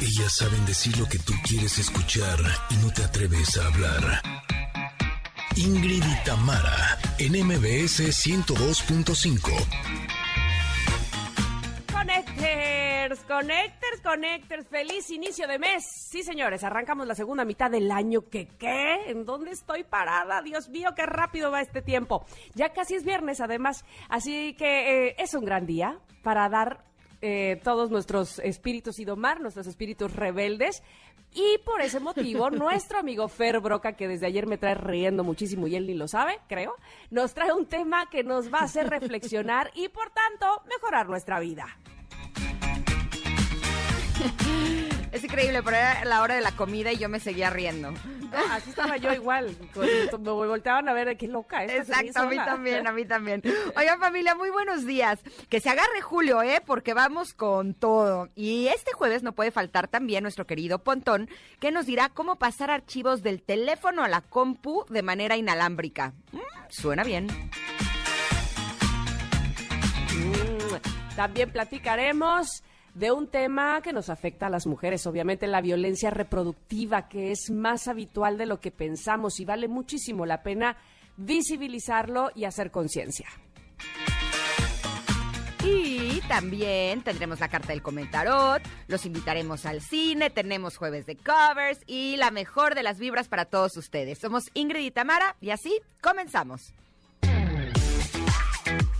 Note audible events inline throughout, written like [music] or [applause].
Ellas saben decir lo que tú quieres escuchar y no te atreves a hablar. Ingrid y Tamara, en MBS 102.5. Connectors, connectors, connectors, feliz inicio de mes. Sí, señores, arrancamos la segunda mitad del año. ¿Qué qué? ¿En dónde estoy parada? Dios mío, qué rápido va este tiempo. Ya casi es viernes, además, así que eh, es un gran día para dar eh, todos nuestros espíritus y domar nuestros espíritus rebeldes. Y por ese motivo, [laughs] nuestro amigo Fer Broca, que desde ayer me trae riendo muchísimo y él ni lo sabe, creo, nos trae un tema que nos va a hacer reflexionar y por tanto mejorar nuestra vida. Es increíble, pero era la hora de la comida y yo me seguía riendo. Así estaba yo igual. Me volteaban a ver, qué loca Exacto, a mí también, a mí también. Oigan, familia, muy buenos días. Que se agarre Julio, ¿eh? Porque vamos con todo. Y este jueves no puede faltar también nuestro querido Pontón, que nos dirá cómo pasar archivos del teléfono a la compu de manera inalámbrica. Mm, suena bien. Mm, también platicaremos de un tema que nos afecta a las mujeres, obviamente la violencia reproductiva, que es más habitual de lo que pensamos y vale muchísimo la pena visibilizarlo y hacer conciencia. Y también tendremos la carta del comentarot, los invitaremos al cine, tenemos jueves de covers y la mejor de las vibras para todos ustedes. Somos Ingrid y Tamara y así comenzamos.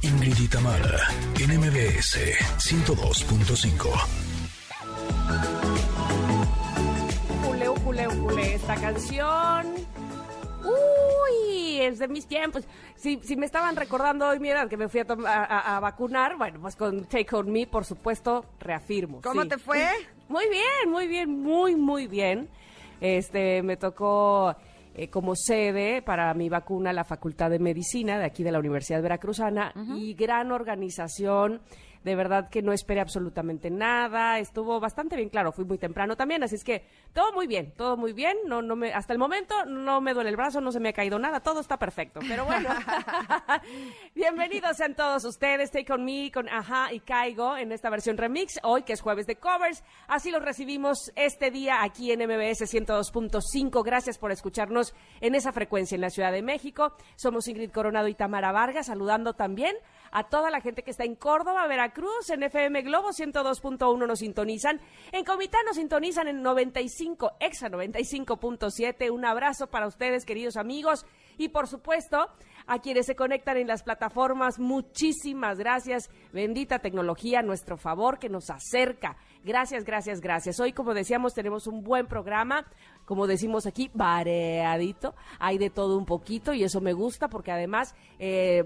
Ingrid y Tamara, en MBS 102.5. Ujule, ujule, ujule, esta canción. Uy, es de mis tiempos. Si, si me estaban recordando hoy mi edad que me fui a, a, vacunar, bueno, pues con Take On Me, por supuesto, reafirmo. ¿Cómo te fue? [laughs] Muy bien, muy bien, muy, muy bien. Este, me tocó eh, como sede para mi vacuna la Facultad de Medicina de aquí de la Universidad Veracruzana y gran organización de verdad que no esperé absolutamente nada, estuvo bastante bien claro, fui muy temprano también, así es que todo muy bien, todo muy bien, no, no me, hasta el momento no me duele el brazo, no se me ha caído nada, todo está perfecto, pero bueno, [laughs] bienvenidos sean todos ustedes, Take On Me con Ajá y Caigo en esta versión remix, hoy que es jueves de covers, así los recibimos este día aquí en MBS 102.5, gracias por escucharnos en esa frecuencia en la Ciudad de México, somos Ingrid Coronado y Tamara Vargas, saludando también a toda la gente que está en Córdoba, Veracruz, en FM Globo 102.1 nos sintonizan, en Comitán nos sintonizan en 95, Exa 95.7. Un abrazo para ustedes, queridos amigos, y por supuesto a quienes se conectan en las plataformas, muchísimas gracias. Bendita tecnología a nuestro favor que nos acerca. Gracias, gracias, gracias. Hoy, como decíamos, tenemos un buen programa como decimos aquí, variadito. Hay de todo un poquito y eso me gusta porque además eh,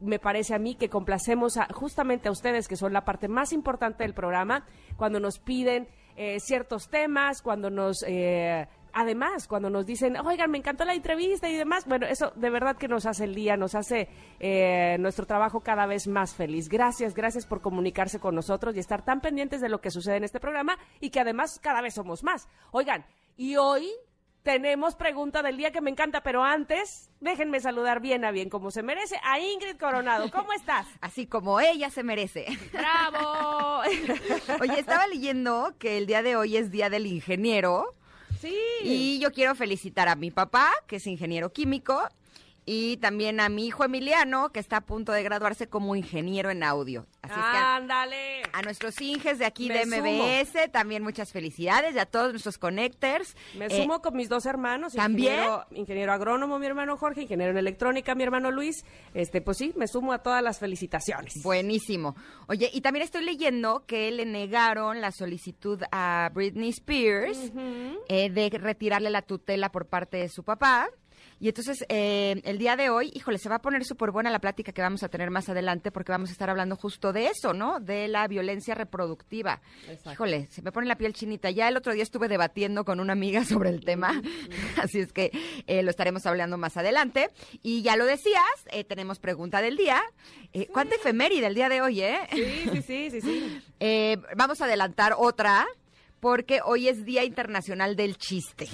me parece a mí que complacemos justamente a ustedes, que son la parte más importante del programa, cuando nos piden eh, ciertos temas, cuando nos... Eh, además, cuando nos dicen, oigan, me encantó la entrevista y demás, bueno, eso de verdad que nos hace el día, nos hace nuestro trabajo cada vez más feliz. Gracias, gracias por comunicarse con nosotros y estar tan pendientes de lo que sucede en este programa y que además cada vez somos más. Oigan, y hoy tenemos pregunta del día que me encanta, pero antes déjenme saludar bien a bien, como se merece, a Ingrid Coronado. ¿Cómo estás? [laughs] Así como ella se merece. ¡Bravo! [laughs] Oye, estaba leyendo que el día de hoy es Día del Ingeniero. Y yo quiero felicitar a mi papá, que es ingeniero químico, y también a mi hijo Emiliano, que está a punto de graduarse como ingeniero en audio. Así es que ¡Ándale! A, nuestros inges de aquí de MBS, también muchas felicidades, y a todos nuestros connectors. Me eh, sumo con mis dos hermanos. ¿También? Ingeniero, agrónomo, mi hermano Jorge, ingeniero en electrónica, mi hermano Luis. Este, pues sí, me sumo a todas las felicitaciones. Buenísimo. Oye, y también estoy leyendo que le negaron la solicitud a Britney Spears eh, de retirarle la tutela por parte de su papá. Y entonces, eh, el día de hoy, híjole, se va a poner súper buena la plática que vamos a tener más adelante porque vamos a estar hablando justo de eso, ¿no? De la violencia reproductiva. Híjole, se me pone la piel chinita. Ya el otro día estuve debatiendo con una amiga [laughs] sobre el tema, [laughs] así es que eh, lo estaremos hablando más adelante. Y ya lo decías, eh, tenemos pregunta del día. Eh, ¿Cuánta efeméride el día de hoy, eh? Sí, sí, sí, sí. sí. [laughs] vamos a adelantar otra porque hoy es Día Internacional del Chiste.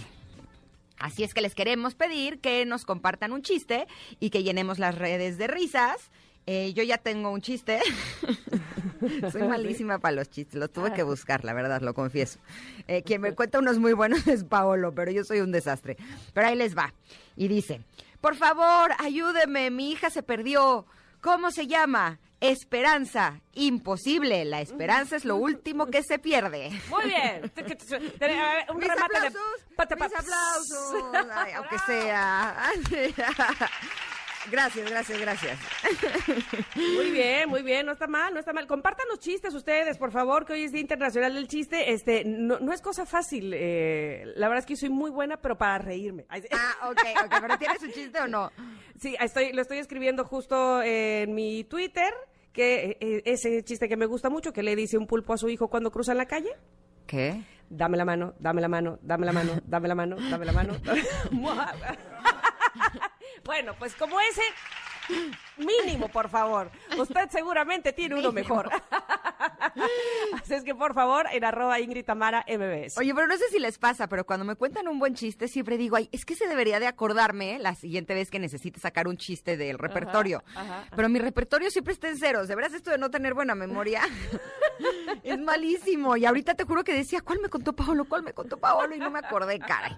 Así es que les queremos pedir que nos compartan un chiste y que llenemos las redes de risas. Eh, yo ya tengo un chiste. [laughs] Soy malísima para los chistes, los tuve que buscar, la verdad, lo confieso. Eh, quien me cuenta unos muy buenos [laughs] es Paolo, pero yo soy un desastre. Pero ahí les va. Y dice, por favor, ayúdeme, mi hija se perdió. ¿Cómo se llama? Esperanza. Imposible. La esperanza es lo [laughs] último que se pierde. Muy bien. Un mis remate aplausos, de... mis aplausos. [laughs] Ay, aunque sea. [laughs] Gracias, gracias, gracias. Muy bien, muy bien, no está mal, no está mal. Compartan los chistes ustedes, por favor, que hoy es Día Internacional del Chiste. Este, no, no es cosa fácil. eh, la verdad es que soy muy buena, pero para reírme. Ah, ok, ok, pero ¿tienes un chiste o no? Sí, estoy, lo estoy escribiendo justo en mi Twitter, que eh, ese chiste que me gusta mucho, que le dice un pulpo a su hijo cuando cruza la calle. ¿Qué? Dame la mano, dame la mano, dame la mano, dame la mano, dame la mano. [laughs] bueno, pues como ese, mínimo, por favor. Usted seguramente tiene uno mejor. [laughs] [laughs] Así es que, por favor, en arroba Ingrid Tamara MBS. Oye, pero no sé si les pasa, pero cuando me cuentan un buen chiste, siempre digo, ay, es que se debería de acordarme la siguiente vez que necesite sacar un chiste del repertorio. ajá, Pero mi repertorio siempre está en ceros. De veras, esto de no tener buena memoria [laughs] es malísimo. Y ahorita te juro que decía, ¿cuál me contó Paolo? ¿Cuál me contó Paolo? Y no me acordé, caray.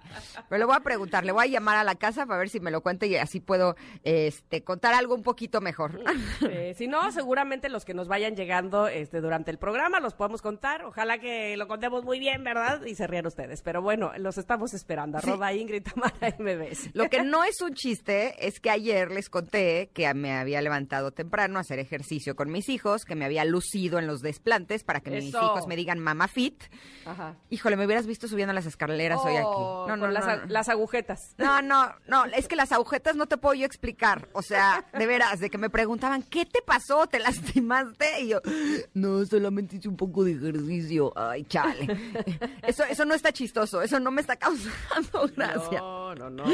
Pero le voy a preguntar, le voy a llamar a la casa para ver si me lo cuenta y así puedo este, contar algo un poquito mejor. Eh, si no, seguramente los que nos vayan llegando este, durante el programa los podemos contar. Ojalá que lo contemos muy bien, ¿verdad? Y se rían ustedes. Pero bueno, los estamos esperando. Arroba Ingrid Tamara MBS. [laughs] Lo que no es un chiste es que ayer les conté que me había levantado temprano a hacer ejercicio con mis hijos, que me había lucido en los desplantes para que mis hijos me digan mamá fit. Ajá. Híjole, me hubieras visto subiendo las escaleras hoy aquí. Oh, No, no, las, no, las agujetas. No, no, no, es que las agujetas no te puedo yo explicar. O sea, de veras, de que me preguntaban, ¿qué te pasó? ¿Te lastimaste? Y yo, no, solamente hice un poco de ejercicio. Ay, chale. [laughs] Eso, eso no está chistoso, eso no me está causando [laughs] gracia. No, no, no.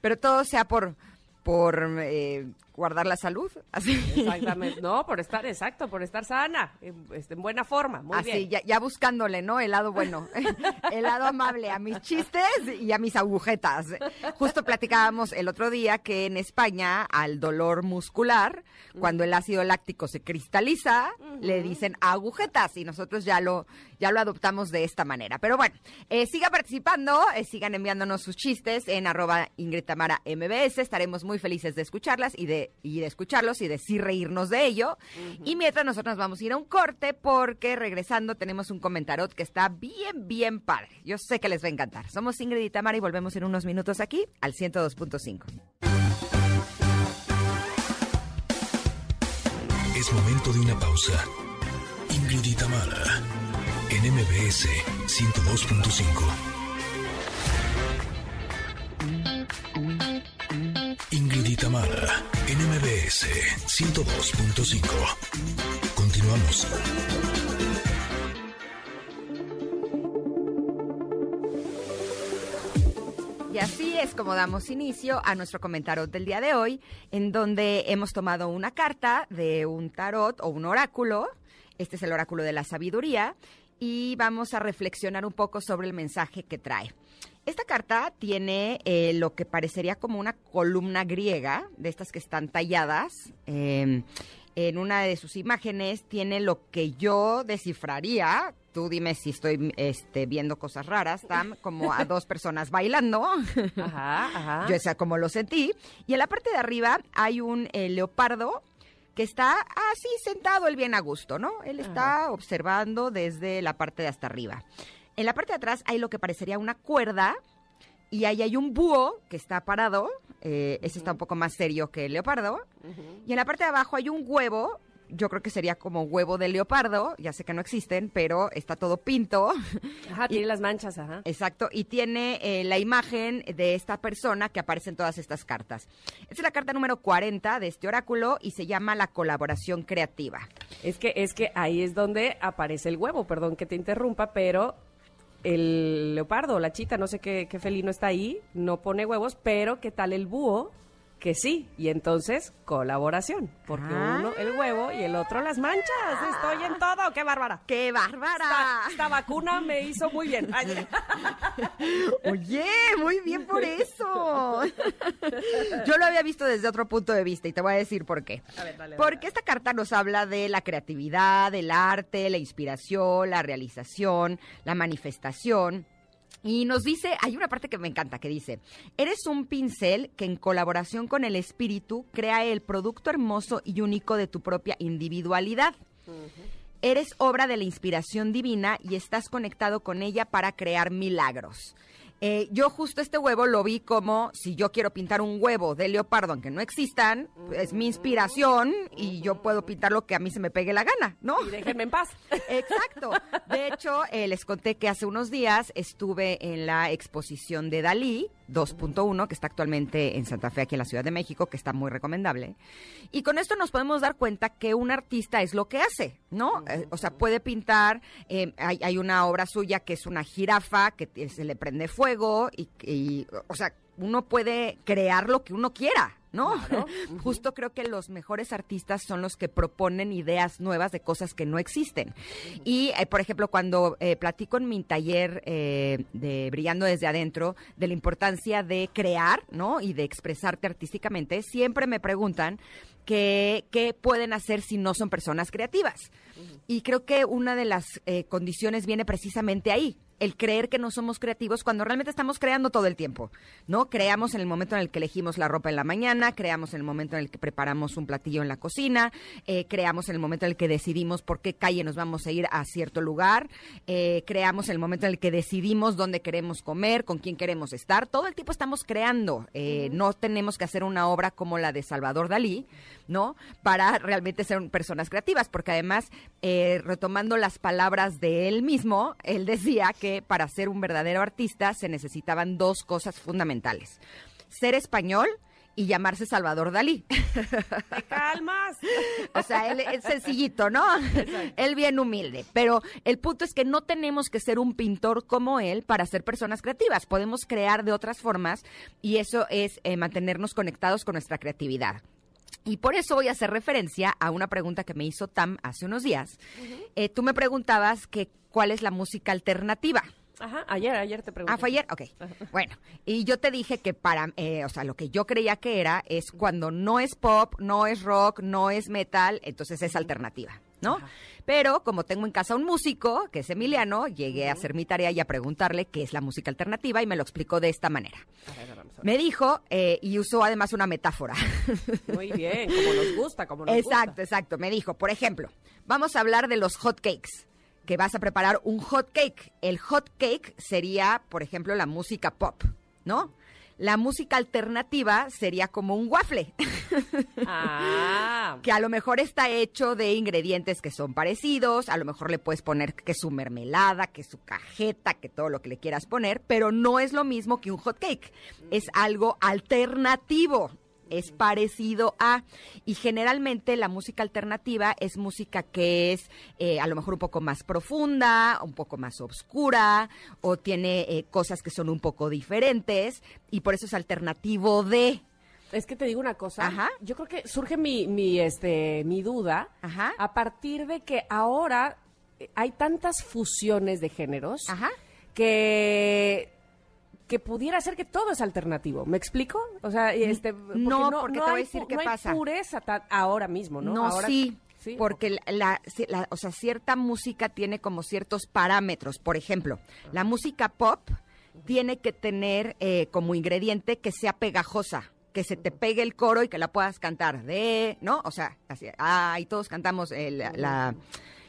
Pero todo sea por, por eh, guardar la salud. Así. Exactamente. No, por estar, [laughs] exacto, por estar sana, en, este, en buena forma. Muy Así, bien. ya, ya buscándole, ¿no? El lado bueno, [laughs] el lado amable a mis chistes y a mis agujetas. Justo platicábamos el otro día que en España al dolor muscular, cuando el ácido láctico se cristaliza, le dicen agujetas y nosotros ya lo, ya lo adoptamos de esta manera. Pero bueno, eh, siga participando, eh, sigan enviándonos sus chistes en arroba Ingrid Tamara MBS. Estaremos muy felices de escucharlas y de, y de escucharlos y de sí reírnos de ello. Y mientras nosotros nos vamos a ir a un corte porque regresando tenemos un comentarot que está bien, bien padre. Yo sé que les va a encantar. Somos Ingrid y Tamara y volvemos en unos minutos aquí al 102.5. Es momento de una pausa. Ingrid y Tamara, en MBS 102.5. MBS 102.5. Continuamos. Y así es como damos inicio a nuestro comentario del día de hoy, en donde hemos tomado una carta de un tarot o un oráculo. Este es el oráculo de la sabiduría y vamos a reflexionar un poco sobre el mensaje que trae. Esta carta tiene eh, lo que parecería como una columna griega, de estas que están talladas. eh, en una de sus imágenes tiene lo que yo descifraría. Tú dime si estoy este, viendo cosas raras, Tam, como a dos personas bailando. Ajá, ajá. Yo esa como lo sentí. Y en la parte de arriba hay un eh, leopardo que está así sentado, él bien a gusto, ¿no? Él está observando desde la parte de hasta arriba. En la parte de atrás hay lo que parecería una cuerda y ahí hay un búho que está parado. eh, ese está un poco más serio que el leopardo. Y en la parte de abajo hay un huevo. Yo creo que sería como huevo de leopardo. Ya sé que no existen, pero está todo pinto. [laughs] Ajá, tiene las manchas, ajá. Exacto, y tiene eh, la imagen de esta persona que aparece en todas estas cartas. Esta es la carta número 40 de este oráculo y se llama la colaboración creativa. Es que, es que ahí es donde aparece el huevo, perdón que te interrumpa, pero el leopardo la chita, no sé qué, qué felino está ahí, no pone huevos, pero ¿qué tal el búho? Que sí, y entonces colaboración, porque Ah. uno el huevo y el otro las manchas. Estoy en todo, qué bárbara. ¡Qué bárbara! esta vacuna me hizo muy bien. Ay, [laughs] Oye, muy bien por eso. [laughs] Yo lo había visto desde otro punto de vista y te voy a decir por qué. A ver, dale, dale, Porque esta carta nos habla de la creatividad, del arte, la inspiración, la realización, la manifestación. Y nos dice, hay una parte que me encanta, que dice, eres un pincel que en colaboración con el espíritu crea el producto hermoso y único de tu propia individualidad. Eres obra de la inspiración divina y estás conectado con ella para crear milagros. Eh, yo justo este huevo lo vi como si yo quiero pintar un huevo de leopardo, aunque no existan, es mi inspiración y yo puedo pintar lo que a mí se me pegue la gana, ¿no? y déjenme en paz. [laughs] Exacto. De hecho, eh, les conté que hace unos días estuve en la exposición de Dalí 2.1, que está actualmente en Santa Fe, aquí en la Ciudad de México, que está muy recomendable. Y con esto nos podemos dar cuenta que un artista es lo que hace, ¿no? Eh, o sea, puede pintar, eh, hay, hay una obra suya que es una jirafa que se le prende fuego y, y, o sea, uno puede crear lo que uno quiera, ¿no? [laughs] Justo creo que los mejores artistas son los que proponen ideas nuevas de cosas que no existen. Y, eh, por ejemplo, cuando eh, platico en mi taller eh, de Brillando desde adentro de la importancia de crear, ¿no? Y de expresarte artísticamente, siempre me preguntan que, qué pueden hacer si no son personas creativas. Y creo que una de las eh, condiciones viene precisamente ahí, el creer que no somos creativos cuando realmente estamos creando todo el tiempo, ¿no? Creamos en el momento en el que elegimos la ropa en la mañana, creamos en el momento en el que preparamos un platillo en la cocina, eh, creamos en el momento en el que decidimos por qué calle nos vamos a ir a cierto lugar, eh, creamos en el momento en el que decidimos dónde queremos comer, con quién queremos estar, todo el tiempo estamos creando, eh, no tenemos que hacer una obra como la de Salvador Dalí, ¿no? Para realmente ser personas creativas, porque además, eh, retomando las palabras de él mismo, él decía que para ser un verdadero artista se necesitaban dos cosas fundamentales, ser español y llamarse Salvador Dalí. ¿Te calmas? O sea, él es sencillito, ¿no? Él bien humilde. Pero el punto es que no tenemos que ser un pintor como él para ser personas creativas. Podemos crear de otras formas y eso es eh, mantenernos conectados con nuestra creatividad. Y por eso voy a hacer referencia a una pregunta que me hizo Tam hace unos días. Eh, tú me preguntabas que cuál es la música alternativa. Ajá, ayer, ayer te pregunté. Ah, fue ayer, ok. Bueno, y yo te dije que para, eh, o sea, lo que yo creía que era es cuando no es pop, no es rock, no es metal, entonces es alternativa, ¿no? Pero como tengo en casa un músico, que es Emiliano, llegué a hacer mi tarea y a preguntarle qué es la música alternativa y me lo explicó de esta manera. A ver, a. Me dijo, eh, y usó además una metáfora. [laughs] Muy bien, como nos gusta, como nos Exacto, gusta. exacto. Me dijo, por ejemplo, vamos a hablar de los hot cakes. Que vas a preparar un hot cake. El hot cake sería, por ejemplo, la música pop, ¿no? La música alternativa sería como un waffle, [laughs] Ah, que a lo mejor está hecho de ingredientes que son parecidos, a lo mejor le puedes poner que su mermelada, que su cajeta, que todo lo que le quieras poner, pero no es lo mismo que un hot cake. Es algo alternativo. Es parecido a, y generalmente la música alternativa es música que es eh, a lo mejor un poco más profunda, un poco más oscura, o tiene eh, cosas que son un poco diferentes, y por eso es alternativo de. es que te digo una cosa. Ajá. Yo creo que surge mi, mi, este, mi duda Ajá. a partir de que ahora eh, hay tantas fusiones de géneros Ajá. que que pudiera ser que todo es alternativo. ¿Me explico? O sea, este porque no, porque te voy a hay decir qué no hay pasa. pureza ta- ahora mismo, ¿no? No, Ahora- sí, sí, porque la, la- o sea, cierta música tiene como ciertos parámetros. Por ejemplo, la música pop tiene que tener eh, como ingrediente que sea pegajosa, que se te pegue el coro y que la puedas cantar de, ¿no? O sea, así, ah, y todos cantamos el, la-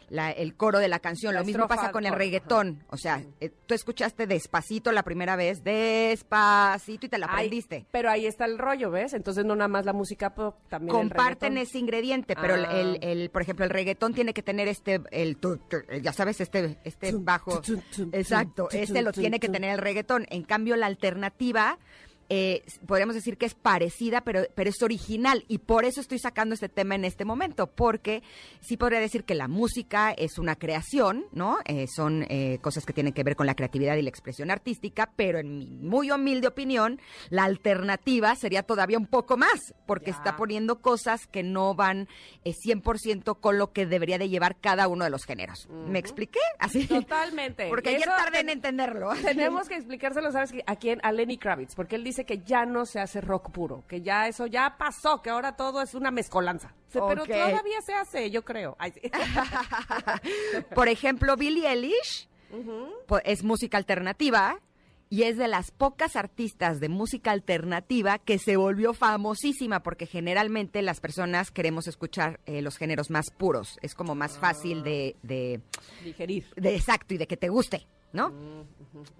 la- el coro de la canción. La Lo mismo pasa con el reggaetón. O sea, eh, tú escuchaste despacito la primera vez, despacito y te la Ay, aprendiste. pero ahí está el rollo, ¿ves? Entonces no nada más la música pop, también comparten ese ingrediente, pero el- Ah. el, el, por ejemplo, el reggaetón tiene que tener este, el, ya sabes, este, este bajo, exacto, este lo tiene que tener el reggaetón. En cambio, la alternativa eh, podríamos decir que es parecida, pero, pero es original. Y por eso estoy sacando este tema en este momento, porque sí podría decir que la música es una creación, ¿no? Eh, son eh, cosas que tienen que ver con la creatividad y la expresión artística, pero en mi muy humilde opinión, la alternativa sería todavía un poco más, porque está poniendo cosas que no van 100% con lo que debería de llevar cada uno de los géneros. ¿Me expliqué? Así. Totalmente. [laughs] Porque ayer tardé en entenderlo. Tenemos que explicárselo, ¿sabes? ¿A quién? A Lenny Kravitz, porque él dice que ya no se hace rock puro, que ya eso ya pasó, que ahora todo es una mezcolanza. Pero todavía se hace, yo creo. [laughs] Por ejemplo, Billie Eilish es música alternativa y es de las pocas artistas de música alternativa que se volvió famosísima porque generalmente las personas queremos escuchar eh, los géneros más puros. Es como más fácil de, de digerir. De, exacto, y de que te guste. ¿No?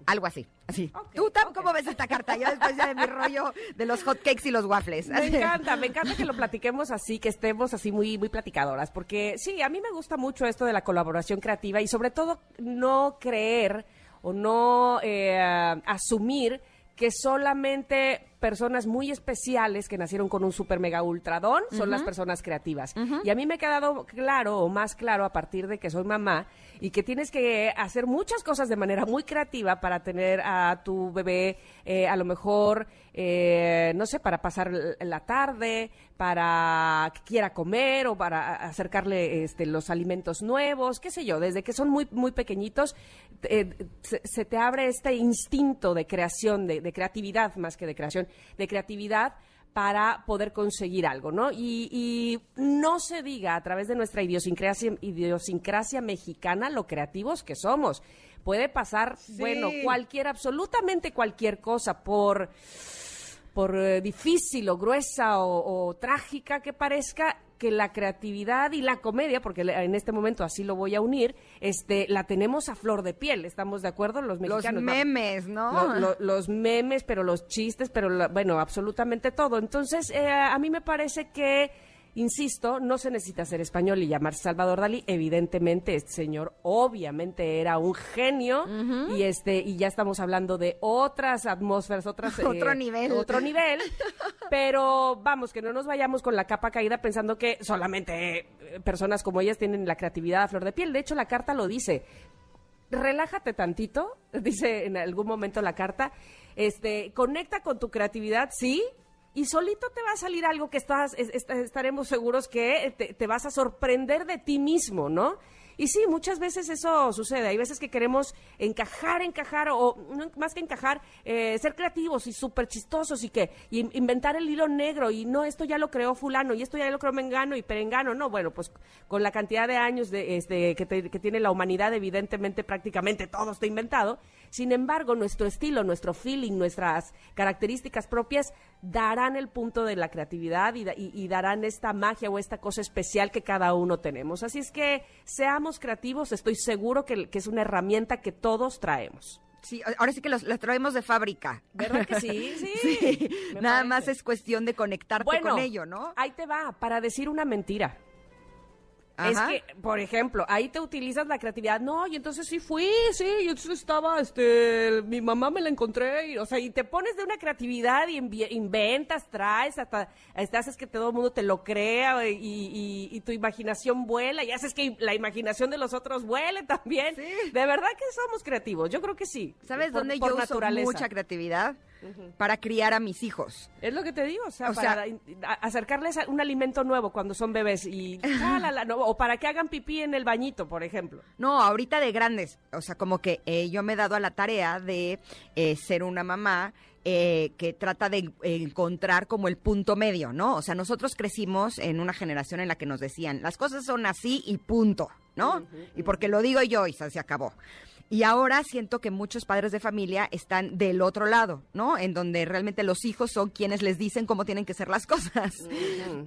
Algo así. así. ¿Tú cómo ves esta carta? Yo después ya de mi rollo de los hotcakes y los waffles. Me [laughs] encanta, me encanta que lo platiquemos así, que estemos así muy, muy platicadoras, porque sí, a mí me gusta mucho esto de la colaboración creativa y sobre todo no creer o no eh, asumir que solamente personas muy especiales que nacieron con un super mega ultradón son las personas creativas. Y a mí me ha quedado claro o más claro a partir de que soy mamá y que tienes que hacer muchas cosas de manera muy creativa para tener a tu bebé eh, a lo mejor, eh, no sé, para pasar la tarde, para que quiera comer o para acercarle este, los alimentos nuevos, qué sé yo, desde que son muy, muy pequeñitos, eh, se, te abre este instinto de creación, de creatividad más que de creación de creatividad para poder conseguir algo, ¿no? Y, no se diga a través de nuestra idiosincrasia, idiosincrasia mexicana lo creativos que somos. Puede pasar, bueno, cualquier, absolutamente cualquier cosa por por eh, difícil o gruesa o, trágica que parezca, que la creatividad y la comedia, porque en este momento así lo voy a unir, este, la tenemos a flor de piel, ¿estamos de acuerdo los mexicanos? Los memes, ¿no? los memes, pero los chistes, pero bueno, absolutamente todo. Entonces, eh, a mí me parece que Insisto, no se necesita ser español y llamarse Salvador Dalí. Evidentemente, este señor obviamente era un genio y este y ya estamos hablando de otras atmósferas, otras [laughs] otro eh, nivel, otro nivel. [laughs] pero vamos, que no nos vayamos con la capa caída pensando que solamente eh, personas como ellas tienen la creatividad a flor de piel. De hecho, la carta lo dice. Relájate tantito, [laughs] dice en algún momento la carta. Este, conecta con tu creatividad, sí, y solito te va a salir algo que estás, estaremos seguros que te, vas a sorprender de ti mismo, ¿no? Y sí, muchas veces eso sucede. Hay veces que queremos encajar, encajar, o más que encajar, eh, ser creativos y súper chistosos y que inventar el hilo negro y no, esto ya lo creó fulano y esto ya lo creó mengano y perengano. No, bueno, pues con la cantidad de años de, este, que, que tiene la humanidad, evidentemente prácticamente todo está inventado. Sin embargo, nuestro estilo, nuestro feeling, nuestras características propias darán el punto de la creatividad y, darán esta magia o esta cosa especial que cada uno tenemos. Así es que seamos creativos, estoy seguro que, es una herramienta que todos traemos. Sí, ahora sí que los, traemos de fábrica. ¿Verdad que sí? [laughs] Sí. Nada más es cuestión de conectarte con ello, ¿no? Ahí te va, para decir una mentira. Es que, por ejemplo, ahí te utilizas la creatividad. No, y entonces sí fui, sí, y entonces estaba, este, mi mamá me la encontré, y, o sea, y te pones de una creatividad y inventas, traes, hasta, hasta haces que todo el mundo te lo crea y, y, tu imaginación vuela y haces que la imaginación de los otros vuele también. Sí. De verdad que somos creativos, yo creo que sí. ¿Sabes dónde yo uso mucha creatividad? Para criar a mis hijos. Es lo que te digo, o sea, para acercarles un alimento nuevo cuando son bebés y [laughs] o para que hagan pipí en el bañito, por ejemplo. No, ahorita de grandes, o sea, como que eh, yo me he dado a la tarea de eh, ser una mamá eh, que trata de encontrar como el punto medio, ¿no? O sea, nosotros crecimos en una generación en la que nos decían, las cosas son así y punto, ¿no? Y porque lo digo yo y se acabó. Y ahora siento que muchos padres de familia están del otro lado, ¿no? En donde realmente los hijos son quienes les dicen cómo tienen que ser las [laughs] cosas.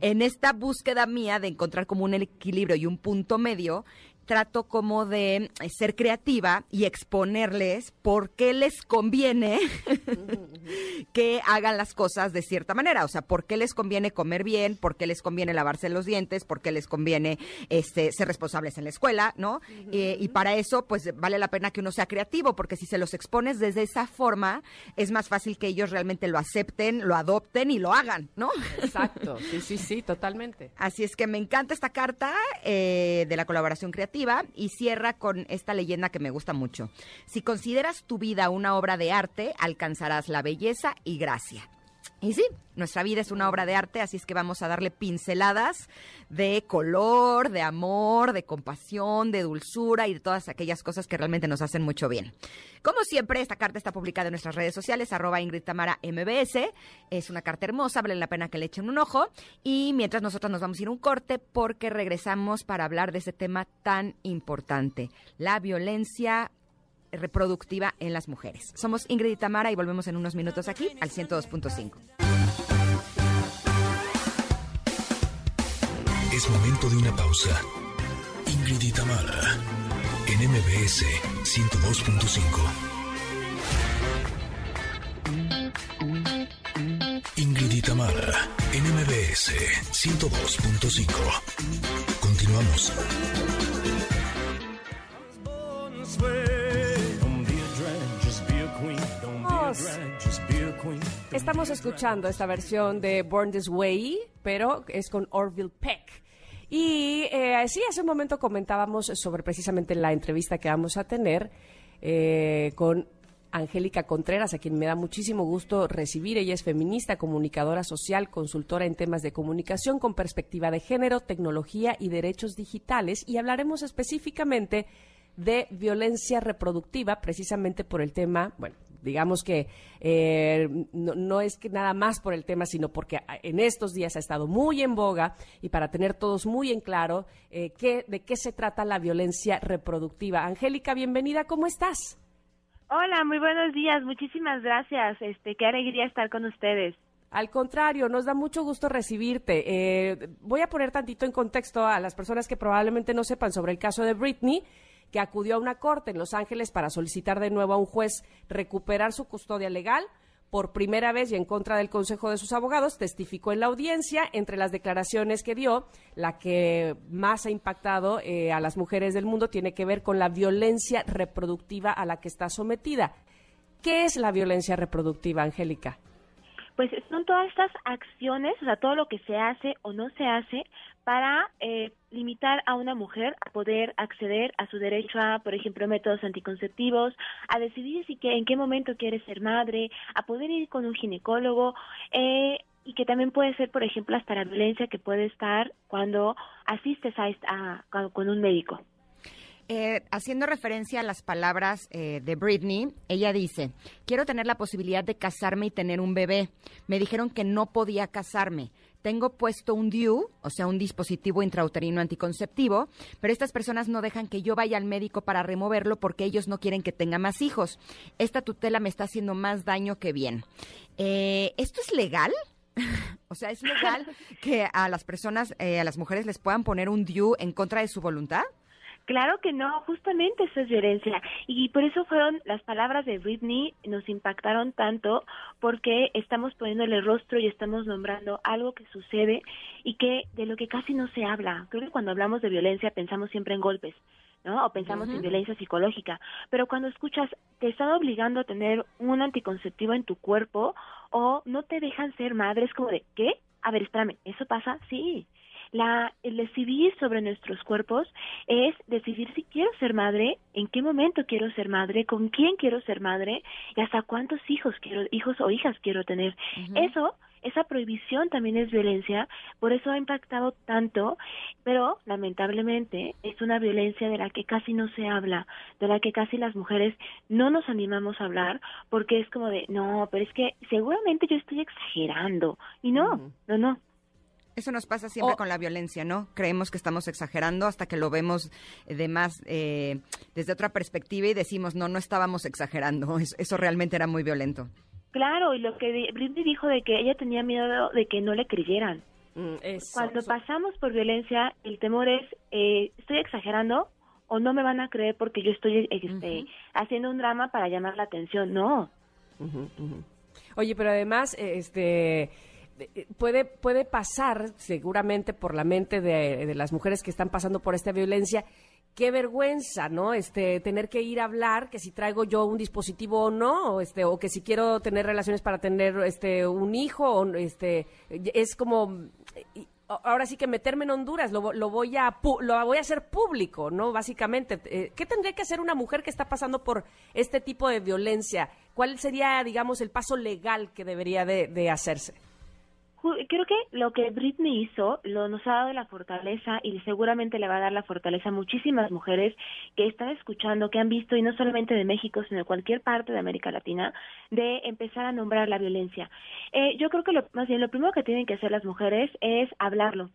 En esta búsqueda mía de encontrar como un equilibrio y un punto medio, trato como de eh, ser creativa y exponerles por qué les conviene [laughs] que hagan las cosas de cierta manera. O sea, ¿por qué les conviene comer bien? ¿Por qué les conviene lavarse los dientes? ¿Por qué les conviene este, ser responsables en la escuela? ¿No? Eh, y para eso, pues vale la pena que uno sea creativo, porque si se los expones desde esa forma, es más fácil que ellos realmente lo acepten, lo adopten y lo hagan, ¿no? Exacto, sí, sí, sí, [laughs] totalmente. Así es que me encanta esta carta eh, de la colaboración creativa y cierra con esta leyenda que me gusta mucho. Si consideras tu vida una obra de arte, alcanzarás la belleza y gracia. Y sí, nuestra vida es una obra de arte, así es que vamos a darle pinceladas de color, de amor, de compasión, de dulzura y de todas aquellas cosas que realmente nos hacen mucho bien. Como siempre, esta carta está publicada en nuestras redes sociales, arroba Ingrid Tamara MBS. Es una carta hermosa, vale la pena que le echen un ojo. Y mientras nosotros nos vamos a ir un corte porque regresamos para hablar de ese tema tan importante, la violencia reproductiva en las mujeres. Somos Ingrid y Tamara y volvemos en unos minutos aquí al 102.5. Es momento de una pausa. Ingrid y Tamara en MBS 102.5. Ingrid y Tamara en MBS 102.5. Continuamos. Estamos escuchando esta versión de Born This Way, pero es con Orville Peck. Y eh, sí, hace un momento comentábamos sobre precisamente la entrevista que vamos a tener eh, con Angélica Contreras, a quien me da muchísimo gusto recibir. Ella es feminista, comunicadora social, consultora en temas de comunicación con perspectiva de género, tecnología y derechos digitales. Y hablaremos específicamente de violencia reproductiva, precisamente por el tema, bueno, digamos que eh, no, es que nada más por el tema, sino porque en estos días ha estado muy en boga y para tener todos muy en claro eh, qué, de qué se trata la violencia reproductiva. Angélica, bienvenida, ¿cómo estás? Hola, muy buenos días, muchísimas gracias. Este, qué alegría estar con ustedes. Al contrario, nos da mucho gusto recibirte. Eh, voy a poner tantito en contexto a las personas que probablemente no sepan sobre el caso de Britney que acudió a una corte en Los Ángeles para solicitar de nuevo a un juez recuperar su custodia legal. Por primera vez y en contra del consejo de sus abogados, testificó en la audiencia. Entre las declaraciones que dio, la que más ha impactado eh, a las mujeres del mundo tiene que ver con la violencia reproductiva a la que está sometida. ¿Qué es la violencia reproductiva, Angélica? Pues son todas estas acciones, o sea, todo lo que se hace o no se hace para eh, limitar a una mujer a poder acceder a su derecho a, por ejemplo, métodos anticonceptivos, a decidir si que, en qué momento quiere ser madre, a poder ir con un ginecólogo, eh, y que también puede ser, por ejemplo, hasta la violencia que puede estar cuando asistes a, con un médico. Eh, haciendo referencia a las palabras de Britney, ella dice, quiero tener la posibilidad de casarme y tener un bebé. Me dijeron que no podía casarme tengo puesto un DIU, o sea, un dispositivo intrauterino anticonceptivo, pero estas personas no dejan que yo vaya al médico para removerlo porque ellos no quieren que tenga más hijos. Esta tutela me está haciendo más daño que bien. Eh, ¿Esto es legal? [laughs] o sea, ¿es legal [laughs] que a las personas, eh, a las mujeres les puedan poner un DIU en contra de su voluntad? Claro que no, justamente eso es violencia. Y por eso fueron las palabras de Britney, nos impactaron tanto, porque estamos poniéndole rostro y estamos nombrando algo que sucede y que de lo que casi no se habla. Creo que cuando hablamos de violencia pensamos siempre en golpes. ¿no? O pensamos en violencia psicológica, pero cuando escuchas te están obligando a tener un anticonceptivo en tu cuerpo o no te dejan ser madre, es como de, ¿qué? A ver, espérame, ¿eso pasa? Sí. La, el decidir sobre nuestros cuerpos es decidir si quiero ser madre, en qué momento quiero ser madre, con quién quiero ser madre y hasta cuántos hijos quiero, hijos o hijas quiero tener. Eso esa prohibición también es violencia, por eso ha impactado tanto, pero lamentablemente es una violencia de la que casi no se habla, de la que casi las mujeres no nos animamos a hablar, porque es como de, no, pero es que seguramente yo estoy exagerando, y no, no, no, eso nos pasa siempre con la violencia, ¿no? Creemos que estamos exagerando hasta que lo vemos de más eh, desde otra perspectiva y decimos, no, no estábamos exagerando, [laughs] eso, realmente era muy violento. Claro, y lo que Britney dijo de que ella tenía miedo de que no le creyeran. Mm, Cuando pasamos por violencia, el temor es, eh, ¿estoy exagerando o no me van a creer porque yo estoy este, haciendo un drama para llamar la atención? No. Oye, pero además, este eh, puede, puede pasar seguramente por la mente de, las mujeres que están pasando por esta violencia. Qué vergüenza, ¿no? Este, tener que ir a hablar que si traigo yo un dispositivo o no, o este, o que si quiero tener relaciones para tener este un hijo, este, es como ahora sí que meterme en Honduras, lo, lo, voy a lo voy a hacer público, ¿no? Básicamente, eh, ¿qué tendría que hacer una mujer que está pasando por este tipo de violencia? ¿Cuál sería, digamos, el paso legal que debería de hacerse? Creo que lo que Britney hizo lo nos ha dado la fortaleza y seguramente le va a dar la fortaleza a muchísimas mujeres que están escuchando, que han visto, y no solamente de México, sino de cualquier parte de América Latina, de empezar a nombrar la violencia. Eh, yo creo que lo, más bien lo primero que tienen que hacer las mujeres es hablarlo.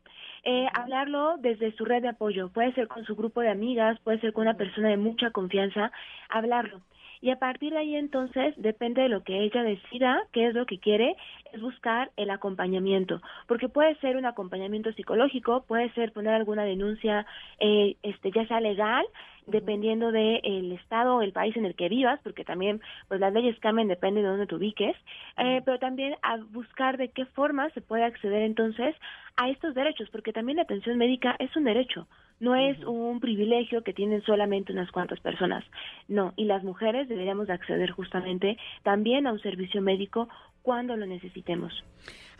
Eh, hablarlo desde su red de apoyo, puede ser con su grupo de amigas, puede ser con una persona de mucha confianza, hablarlo y a partir de ahí entonces depende de lo que ella decida, qué es lo que quiere, es buscar el acompañamiento, porque puede ser un acompañamiento psicológico, puede ser poner alguna denuncia, eh, este, ya sea legal, dependiendo del el estado o el país en el que vivas, porque también pues las leyes cambian depende de dónde te ubiques, eh, pero también a buscar de qué forma se puede acceder entonces a estos derechos, porque también la atención médica es un derecho, no es un privilegio que tienen solamente unas cuantas personas, no, y las mujeres deberíamos acceder justamente también a un servicio médico cuando lo necesitemos.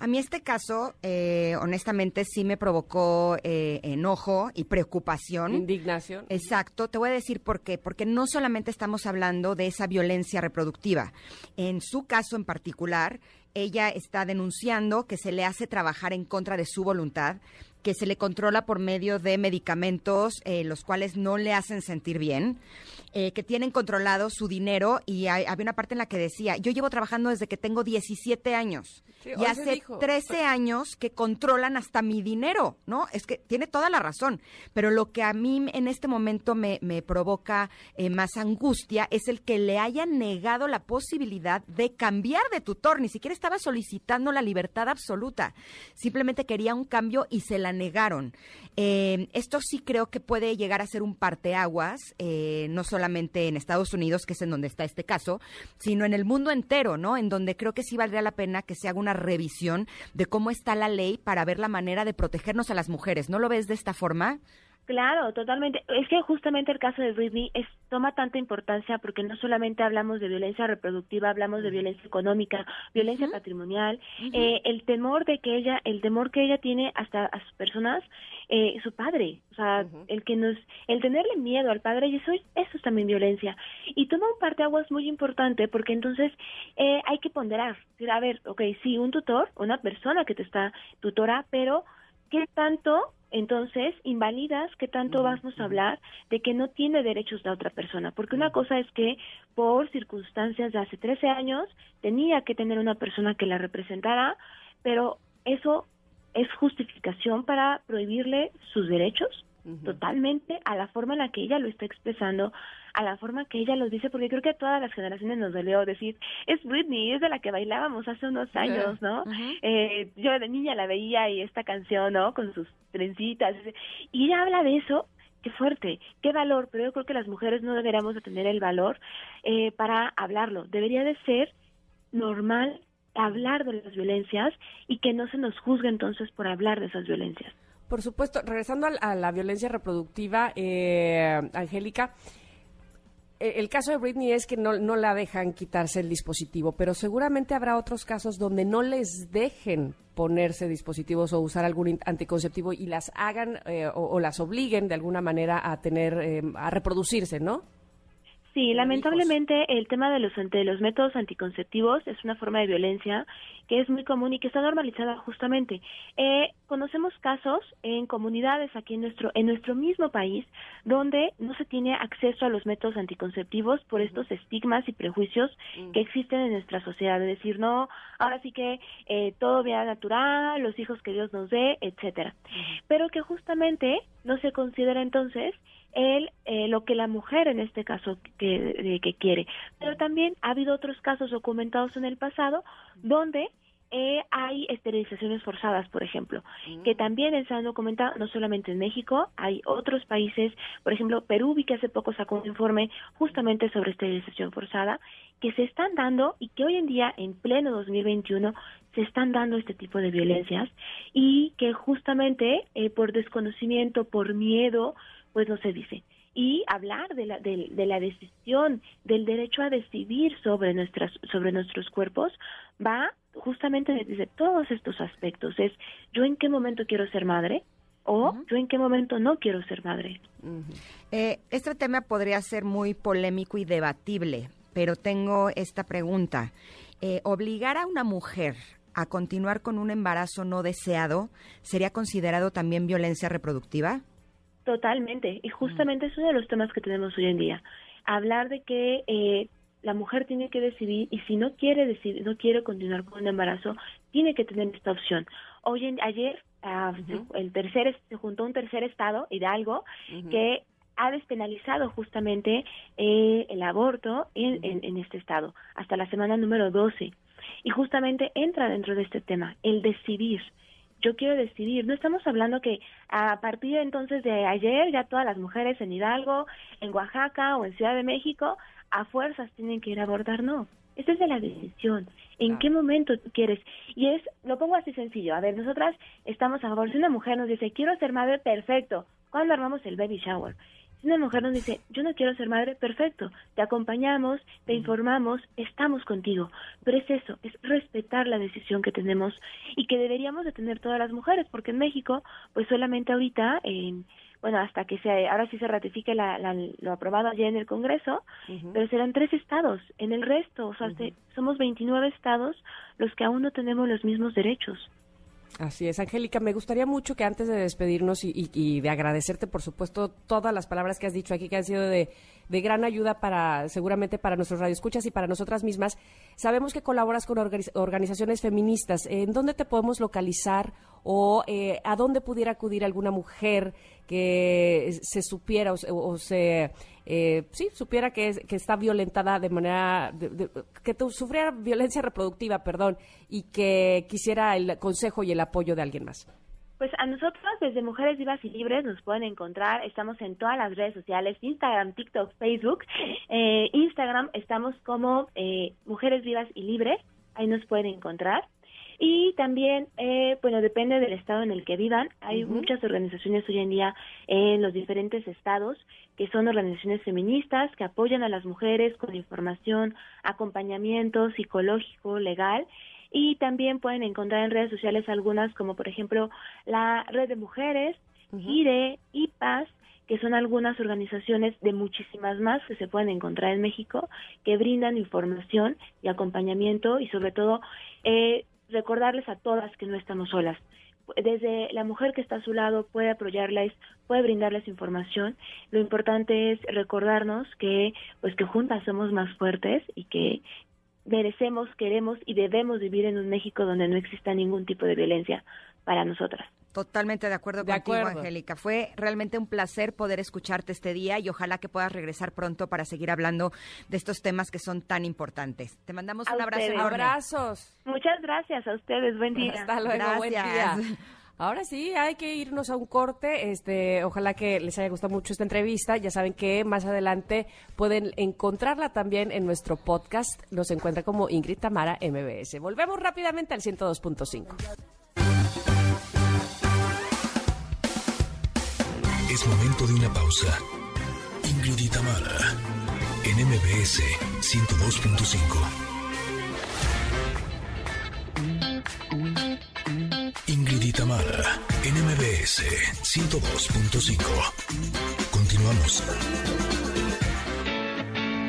A mí este caso, eh, honestamente, sí me provocó eh, enojo y preocupación. Indignación. Exacto. Te voy a decir por qué. Porque no solamente estamos hablando de esa violencia reproductiva. En su caso en particular, ella está denunciando que se le hace trabajar en contra de su voluntad, que se le controla por medio de medicamentos eh, los cuales no le hacen sentir bien, eh, que tienen controlado su dinero y había una parte en la que decía, yo llevo trabajando desde que tengo 17 años y hace 13 años que controlan hasta mi dinero, ¿no? Es que tiene toda la razón, pero lo que a mí en este momento me, provoca eh, más angustia es el que le hayan negado la posibilidad de cambiar de tutor, ni siquiera estaba solicitando la libertad absoluta, simplemente quería un cambio y se la negaron. Eh, esto sí creo que puede llegar a ser un parteaguas, eh, no solamente en Estados Unidos, que es en donde está este caso, sino en el mundo entero, ¿no? En donde creo que sí valdría la pena que se haga una revisión de cómo está la ley para ver la manera de protegernos a las mujeres. ¿No lo ves de esta forma? Claro, totalmente. Es que justamente el caso de Britney es, toma tanta importancia porque no solamente hablamos de violencia reproductiva, hablamos de violencia económica, violencia patrimonial, eh, el temor de que ella, el temor que ella tiene hasta a sus personas, eh, su padre, o sea, el que nos, el tenerle miedo al padre y eso, eso es también violencia. Y toma un parte aguas muy importante porque entonces eh, hay que ponderar, a ver, ok, sí, un tutor, una persona que te está tutora, pero ¿qué tanto entonces invalidas qué tanto vamos a hablar de que no tiene derechos la otra persona? Porque una cosa es que por circunstancias de hace 13 años tenía que tener una persona que la representara, pero eso es justificación para prohibirle sus derechos totalmente a la forma en la que ella lo está expresando, a la forma que ella lo dice, porque creo que a todas las generaciones nos dolió decir, es Britney, es de la que bailábamos hace unos años, ¿no? eh, yo de niña la veía y esta canción, ¿no? Con sus trencitas, y ella habla de eso qué fuerte, qué valor, pero yo creo que las mujeres no deberíamos de tener el valor eh, para hablarlo. Debería de ser normal hablar de las violencias y que no se nos juzgue entonces por hablar de esas violencias. Por supuesto, regresando a, la violencia reproductiva, eh, Angélica, eh, el caso de Britney es que no, no la dejan quitarse el dispositivo, pero seguramente habrá otros casos donde no les dejen ponerse dispositivos o usar algún anticonceptivo y las hagan eh, o, las obliguen de alguna manera a tener, a reproducirse, ¿no? Sí, lamentablemente el tema de los, de los métodos anticonceptivos es una forma de violencia que es muy común y que está normalizada justamente. Eh, conocemos casos en comunidades aquí en nuestro en nuestro mismo país donde no se tiene acceso a los métodos anticonceptivos por estos estigmas y prejuicios mm. que existen en nuestra sociedad, de decir no, ahora sí que eh, todo vía natural, los hijos que Dios nos dé, etcétera, pero que justamente no se considera entonces el, eh, lo que la mujer en este caso que, que quiere. Pero también ha habido otros casos documentados en el pasado donde eh, hay esterilizaciones forzadas, por ejemplo, mm. que también se han documentado no solamente en México, hay otros países, por ejemplo, Perú, vi que hace poco sacó un informe justamente sobre esterilización forzada que se están dando y que hoy en día, en pleno 2021, se están dando este tipo de violencias y que justamente eh, por desconocimiento, por miedo, pues no se dice. Y hablar de la, de, la decisión, del derecho a decidir sobre, nuestras, sobre nuestros cuerpos, va justamente desde todos estos aspectos. Es yo en qué momento quiero ser madre, o yo en qué momento no quiero ser madre. Eh, este tema podría ser muy polémico y debatible, pero tengo esta pregunta. Eh, ¿Obligar a una mujer a continuar con un embarazo no deseado sería considerado también violencia reproductiva? Totalmente, y justamente es uno de los temas que tenemos hoy en día. Hablar de que eh, la mujer tiene que decidir y si no quiere decidir, no quiere continuar con un embarazo, tiene que tener esta opción. Hoy en, ayer ah, el tercer se juntó un tercer estado, Hidalgo, que ha despenalizado justamente eh, el aborto en, en, este estado hasta la semana número 12 y justamente entra dentro de este tema el decidir yo quiero decidir. No estamos hablando que a partir de entonces de ayer ya todas las mujeres en Hidalgo, en Oaxaca o en Ciudad de México a fuerzas tienen que ir a abortar, no. Esa es de la decisión. ¿En qué momento tú quieres? Y es, lo pongo así sencillo. A ver, nosotras estamos a favor. Si una mujer nos dice, quiero ser madre, perfecto. ¿Cuándo armamos el baby shower? Si una mujer nos dice, yo no quiero ser madre, perfecto. Te acompañamos, te informamos, estamos contigo. Pero es eso, es respetar la decisión que tenemos y que deberíamos de tener todas las mujeres, porque en México, pues solamente ahorita, en bueno, hasta que se, ahora sí se ratifique la, lo aprobado ayer en el Congreso, pero serán tres estados. En el resto, o sea, somos 29 estados los que aún no tenemos los mismos derechos. Así es, Angélica, me gustaría mucho que antes de despedirnos y, de agradecerte, por supuesto, todas las palabras que has dicho aquí, que han sido de, gran ayuda para, seguramente, para nuestros radioescuchas y para nosotras mismas. Sabemos que colaboras con organizaciones feministas. ¿En dónde te podemos localizar o eh, a dónde pudiera acudir alguna mujer que se supiera o, se eh, sí supiera que, que está violentada de manera que sufriera violencia reproductiva perdón y que quisiera el consejo y el apoyo de alguien más pues a nosotros desde Mujeres Vivas y Libres nos pueden encontrar, estamos en todas las redes sociales, Instagram, TikTok, Facebook. Eh, Instagram estamos como eh, Mujeres Vivas y Libres, ahí nos pueden encontrar. Y también, eh, bueno, depende del estado en el que vivan. Hay muchas organizaciones hoy en día en los diferentes estados que son organizaciones feministas que apoyan a las mujeres con información, acompañamiento psicológico, legal. Y también pueden encontrar en redes sociales algunas como por ejemplo la Red de Mujeres, GIRE, IPAS, que son algunas organizaciones de muchísimas más que se pueden encontrar en México, que brindan información y acompañamiento y sobre todo eh, recordarles a todas que no estamos solas. Desde la mujer que está a su lado puede apoyarles, puede brindarles información. Lo importante es recordarnos que, pues, que juntas somos más fuertes y que merecemos, queremos y debemos vivir en un México donde no exista ningún tipo de violencia para nosotras. Totalmente de acuerdo contigo, Angélica. Fue realmente un placer poder escucharte este día y ojalá que puedas regresar pronto para seguir hablando de estos temas que son tan importantes. Te mandamos un abrazo. Abrazos. Muchas gracias a ustedes. Buen día. Hasta luego. Buen día. Ahora sí, hay que irnos a un corte. Este, ojalá que les haya gustado mucho esta entrevista. Ya saben que más adelante pueden encontrarla también en nuestro podcast. Nos encuentra como Ingrid Tamara MBS. Volvemos rápidamente al 102.5. Es momento de una pausa. Ingrid y en MBS 102.5. Ingrid y en MBS 102.5. Continuamos.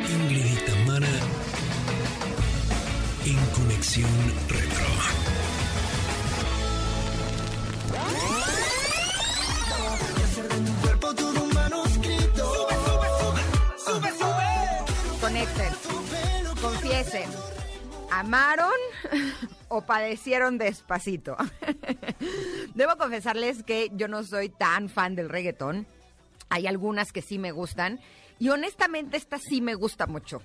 Ingrid en Conexión Retro. ¿Amaron [laughs] o padecieron despacito? [laughs] Debo confesarles que yo no soy tan fan del reggaetón. Hay algunas que sí me gustan. Y honestamente esta sí me gusta mucho.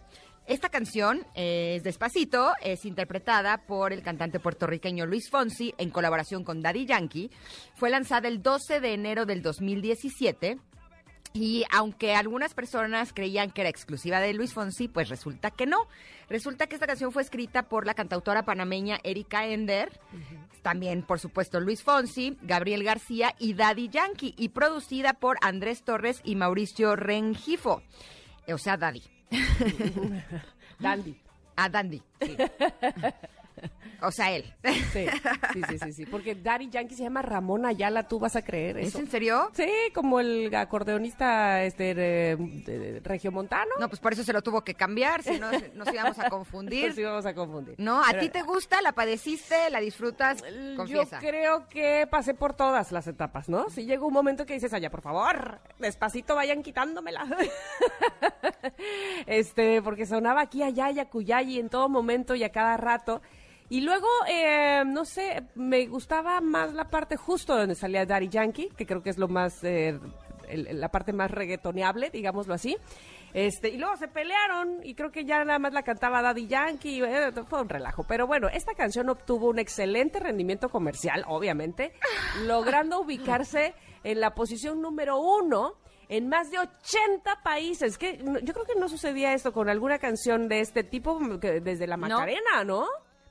Esta canción es Despacito, es interpretada por el cantante puertorriqueño Luis Fonsi en colaboración con Daddy Yankee. Fue lanzada el 12 de enero del 2017 Y aunque algunas personas creían que era exclusiva de Luis Fonsi, pues resulta que no. Resulta que esta canción fue escrita por la cantautora panameña Erika Ender, también por supuesto Luis Fonsi, Gabriel García y Daddy Yankee, y producida por Andrés Torres y Mauricio Rengifo. O sea, Daddy. [laughs] Dandy. Ah, Dandy. Sí. [laughs] O sea, él. Sí, sí, sí, sí, porque Daddy Yankee se llama Ramón Ayala, ¿tú vas a creer ¿Es en serio? Sí, como el acordeonista este de, de- de regiomontano. No, pues por eso se lo tuvo que cambiar, si no nos íbamos a Nos confundir. íbamos a confundir. No, ¿a Pero- ti te gusta? ¿La padeciste? ¿La disfrutas? Confiesa. Yo creo que pasé por todas las etapas, ¿no? Si llega un momento que dices, allá, por favor, despacito vayan quitándomela. [laughs] este, porque sonaba aquí, allá, y acullá, y en todo momento y a cada rato. Y luego, eh, no sé, me gustaba más la parte justo donde salía Daddy Yankee, que creo que es lo más, eh, el- la parte más reggaetoneable, digámoslo así. Este, y luego se pelearon y creo que ya nada más la cantaba Daddy Yankee, eh, fue un relajo. Pero bueno, esta canción obtuvo un excelente rendimiento comercial, obviamente, [laughs] logrando ubicarse en la posición número uno en más de 80 países. Que yo creo que no sucedía esto con alguna canción de este tipo que desde la Macarena, ¿no?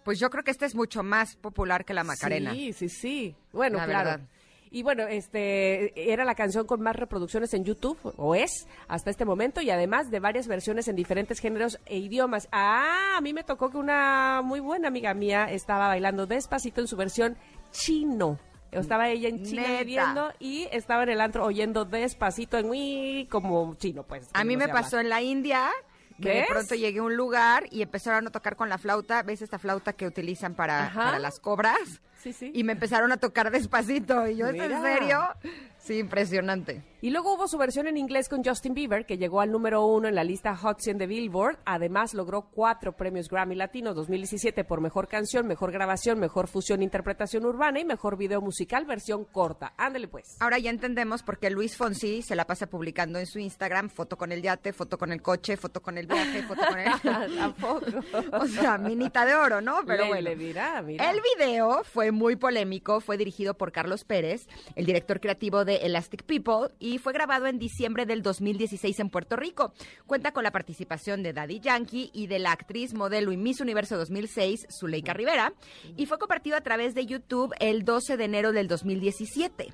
Pues yo creo que esta es mucho más popular que la Macarena. Sí, sí, sí. Bueno, La claro. verdad. Y bueno, este era la canción con más reproducciones en YouTube, o es, hasta este momento, y además de varias versiones en diferentes géneros e idiomas. Ah, a mí me tocó que una muy buena amiga mía estaba bailando despacito en su versión chino. Estaba ella en China Neta. viviendo y estaba en el antro oyendo despacito en muy como chino, pues. A mí me pasó en la India que de pronto llegué a un lugar y empezaron a tocar con la flauta. ¿Ves esta flauta que utilizan para, para las cobras? Sí, sí. Y me empezaron a tocar despacito. Y yo, ¿es en serio? Sí, impresionante. Y luego hubo su versión en inglés con Justin Bieber, que llegó al número uno en la lista Hot 100 de Billboard. Además, logró cuatro premios Grammy Latino 2017 por Mejor Canción, Mejor Grabación, Mejor Fusión Interpretación Urbana y Mejor Video Musical versión corta. Ándale pues. Ahora ya entendemos por qué Luis Fonsi se la pasa publicando en su Instagram foto con el yate, foto con el coche, foto con el viaje, foto con el... [laughs] Tampoco. [laughs] o sea, minita de oro, ¿no? Pero Le- bueno. le mira. El video fue muy polémico, fue dirigido por Carlos Pérez, el director creativo de Elastic People, y fue grabado en diciembre del 2016 en Puerto Rico. Cuenta con la participación de Daddy Yankee y de la actriz, modelo y Miss Universo 2006, Zuleika Rivera, y fue compartido a través de YouTube el 12 de enero del 2017.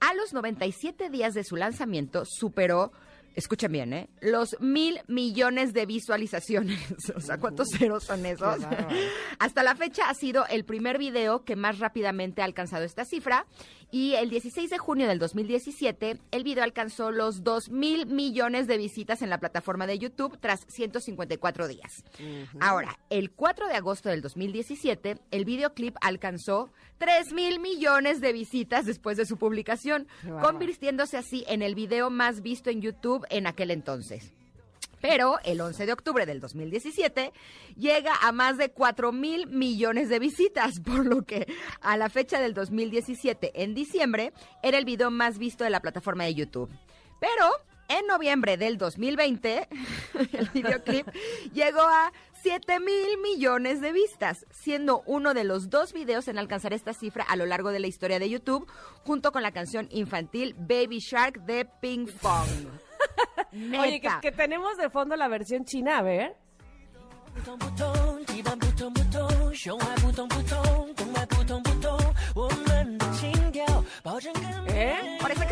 A los 97 días de su lanzamiento superó Escuchen bien, ¿eh? Los mil millones de visualizaciones. [laughs] O sea, ¿cuántos ceros son esos? [laughs] Hasta la fecha ha sido el primer video que más rápidamente ha alcanzado esta cifra. Y el 16 de junio del 2017, el video alcanzó los 2 mil millones de visitas en la plataforma de YouTube tras 154 días. Ahora, el 4 de agosto del 2017, el videoclip alcanzó 3 mil millones de visitas después de su publicación, convirtiéndose así en el video más visto en YouTube en aquel entonces. Pero el 11 de octubre del 2017 llega a más de 4 mil millones de visitas, [laughs] por lo que a la fecha del 2017, en diciembre, era el video más visto de la plataforma de YouTube. Pero en noviembre del 2020, [laughs] el videoclip llegó a 7 mil millones de vistas, siendo uno de los dos videos en alcanzar esta cifra a lo largo de la historia de YouTube, junto con la canción infantil Baby Shark de Ping Pong. Oye, que, tenemos de fondo la versión china, a ver. ¿Eh? Por eso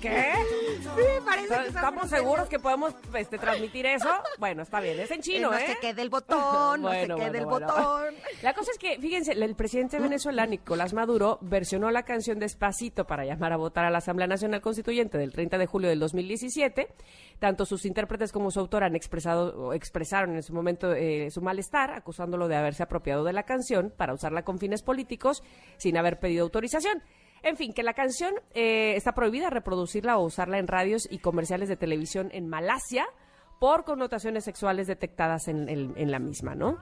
¿Qué? Sí, parece que ¿Estamos seguros que podemos este, transmitir eso? Bueno, está bien, es en chino, no ¿eh? se quede el botón, no Bueno, se quede bueno, el bueno. botón. La cosa es que, fíjense, el presidente venezolano Nicolás Maduro versionó la canción Despacito para llamar a votar a la Asamblea Nacional Constituyente del 30 de julio del 2017. Tanto sus intérpretes como su autor han expresado, o expresaron en su momento eh, su malestar, acusándolo de haberse apropiado de la canción para usarla con fines políticos sin haber pedido autorización. En fin, que la canción eh, está prohibida reproducirla o usarla en radios y comerciales de televisión en Malasia por connotaciones sexuales detectadas en, la misma, ¿no?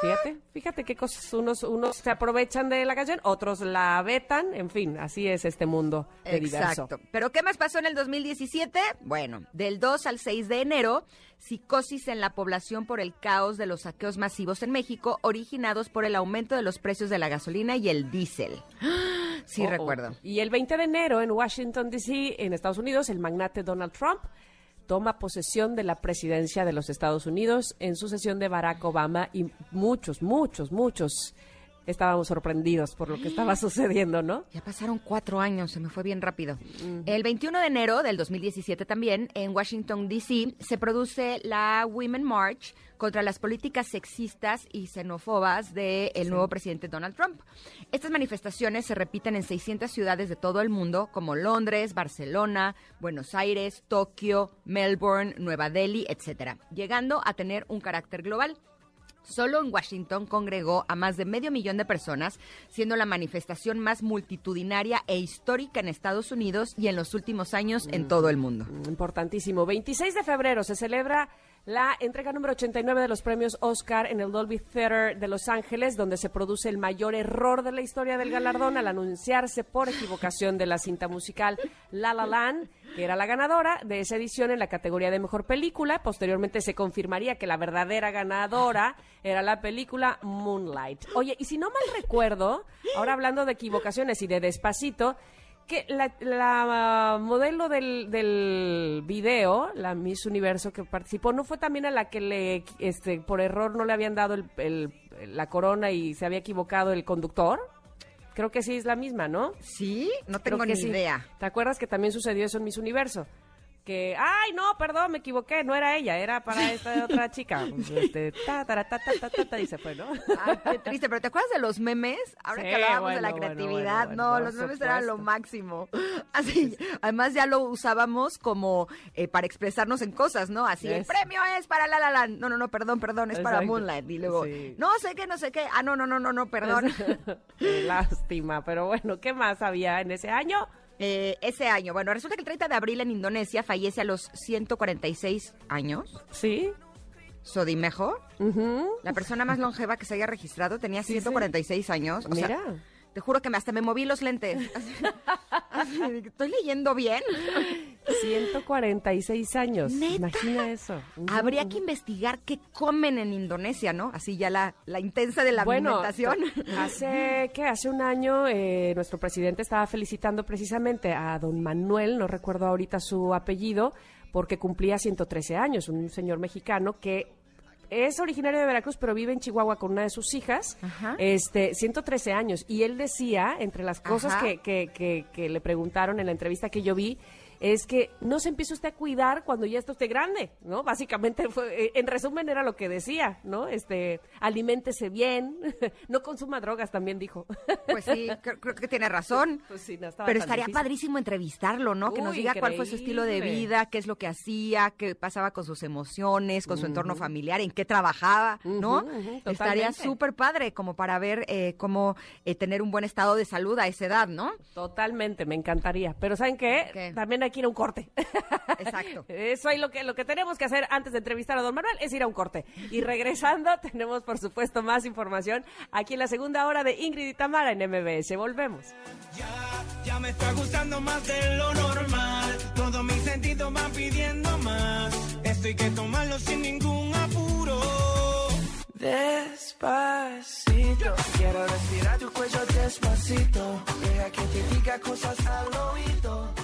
Fíjate, fíjate qué cosas. Unos, unos se aprovechan de la canción, otros la vetan, en fin, así es este mundo de diverso. Exacto. ¿Pero qué más pasó en el 2017? Bueno, del 2 al 6 de enero, psicosis en la población por el caos de los saqueos masivos en México, originados por el aumento de los precios de la gasolina y el diésel. Sí, Oh, oh. recuerdo. Y el 20 de enero en Washington, D.C., en Estados Unidos, el magnate Donald Trump toma posesión de la presidencia de los Estados Unidos en sucesión de Barack Obama y muchos, muchos, muchos estábamos sorprendidos por lo que estaba [gasps] sucediendo, ¿no? Ya pasaron cuatro años, se me fue bien rápido. El 21 de enero del 2017 también, en Washington, D.C., se produce la Women March contra las políticas sexistas y xenófobas del nuevo presidente Donald Trump. Estas manifestaciones se repiten en 600 ciudades de todo el mundo, como Londres, Barcelona, Buenos Aires, Tokio, Melbourne, Nueva Delhi, etcétera, llegando a tener un carácter global. Solo en Washington congregó a más de medio millón de personas, siendo la manifestación más multitudinaria e histórica en Estados Unidos y en los últimos años en todo el mundo. Importantísimo. 26 de febrero se celebra la entrega número 89 de los premios Oscar en el Dolby Theater de Los Ángeles, donde se produce el mayor error de la historia del galardón al anunciarse por equivocación de la cinta musical La La Land, que era la ganadora de esa edición en la categoría de mejor película. Posteriormente se confirmaría que la verdadera ganadora era la película Moonlight. Oye, y si no mal recuerdo, ahora hablando de equivocaciones y de despacito, que la, la, modelo del, del video, la Miss Universo que participó, ¿no fue también a la que le, este, por error no le habían dado el, el- la corona y se había equivocado el conductor? Creo que sí es la misma, ¿no? ¿Sí? No tengo ni sí. idea. ¿Te acuerdas que también sucedió eso en Miss Universo? Que, ay, no, perdón, me equivoqué, no era ella, era para esta otra chica. [laughs] Este, ta, ta, ta, ta, ta, ta, y se fue, ¿no? Ay, qué triste, pero ¿te acuerdas de los memes? Ahora Sí, que hablábamos de la bueno, creatividad, bueno, no, los memes eran lo máximo. [laughs] Así, además ya lo usábamos como eh, para expresarnos en cosas, ¿no? Así, el premio es para La La Land. No, no, no, perdón, perdón, es para. Moonlight. Y luego, Sí. no sé qué, no sé qué. Ah, no, no, no, no, no, perdón. [laughs] Lástima, pero bueno, ¿qué más había en ese año? Eh, ese año, bueno, resulta que el 30 de abril en Indonesia fallece a los 146 años. Sí. Sodimejo, la persona más longeva que se haya registrado, tenía Sí, sí. 146 años. O sea, Mira. te juro que me, hasta me moví los lentes. Así- [laughs] así, ¿Estoy leyendo bien? 146 años. ¿Neta? Imagina eso. Habría que investigar qué comen en Indonesia, ¿no? Así ya la, la intensa de la Bueno, alimentación. [laughs] hace que hace un año eh, nuestro presidente estaba felicitando precisamente a don Manuel, no recuerdo ahorita su apellido, porque cumplía 113 años, un señor mexicano que es originario de Veracruz, pero vive en Chihuahua con una de sus hijas, Ajá. este, 113 años. Y él decía, entre las cosas Ajá. que, que, que, que le preguntaron en la entrevista que yo vi, es que no se empiece usted a cuidar cuando ya está usted grande, ¿no? Básicamente, fue, eh, en resumen, era lo que decía, ¿no? Este, aliméntese bien, [laughs] no consuma drogas, también dijo. Pues sí, [laughs] creo, creo que tiene razón. Pues sí, no Pero estaría difícil. padrísimo entrevistarlo, ¿no? que nos diga cuál fue su estilo de vida, qué es lo que hacía, qué pasaba con sus emociones, con su entorno familiar, en qué trabajaba, ¿no? Estaría súper padre como para ver eh, cómo eh, tener un buen estado de salud a esa edad, ¿no? Totalmente, me encantaría. Pero ¿saben qué? ¿Qué? También hay que ir a un corte. Exacto. [laughs] Eso es lo que, lo que tenemos que hacer antes de entrevistar a don Manuel, es ir a un corte. Y regresando, [laughs] tenemos por supuesto más información aquí en la segunda hora de Ingrid y Tamara en MBS. Volvemos. Ya, ya me está gustando más de lo normal. Todos mis sentidos van pidiendo más. Esto hay que tomarlo sin ningún apuro. Despacito, quiero respirar tu cuello despacito. Deja que te diga cosas al oído.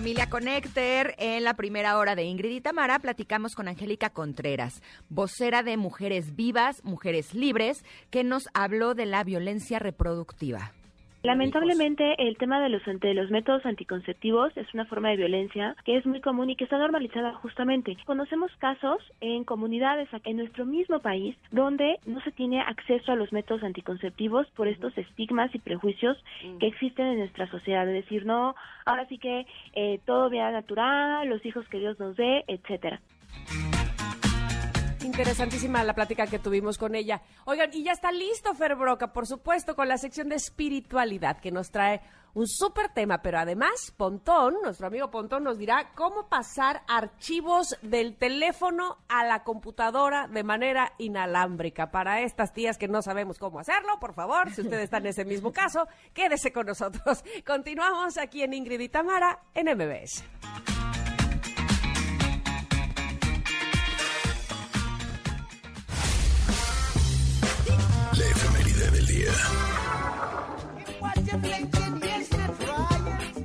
Familia Connector, en la primera hora de Ingrid y Tamara platicamos con Angélica Contreras, vocera de Mujeres Vivas, Mujeres Libres, que nos habló de la violencia reproductiva. Lamentablemente, el tema de los, de los métodos anticonceptivos es una forma de violencia que es muy común y que está normalizada justamente. Conocemos casos en comunidades en nuestro mismo país donde no se tiene acceso a los métodos anticonceptivos por estos estigmas y prejuicios que existen en nuestra sociedad. De decir, no, ahora sí que eh, todo vía natural, los hijos que Dios nos dé, etcétera. Interesantísima la plática que tuvimos con ella. Oigan, y ya está listo Fer Broca, por supuesto, con la sección de espiritualidad que nos trae un súper tema, pero además Pontón, nuestro amigo Pontón, nos dirá cómo pasar archivos del teléfono a la computadora de manera inalámbrica. Para estas tías que no sabemos cómo hacerlo, por favor, si usted está en ese mismo caso, quédese con nosotros. [laughs] Continuamos aquí en Ingrid y Tamara en MBS.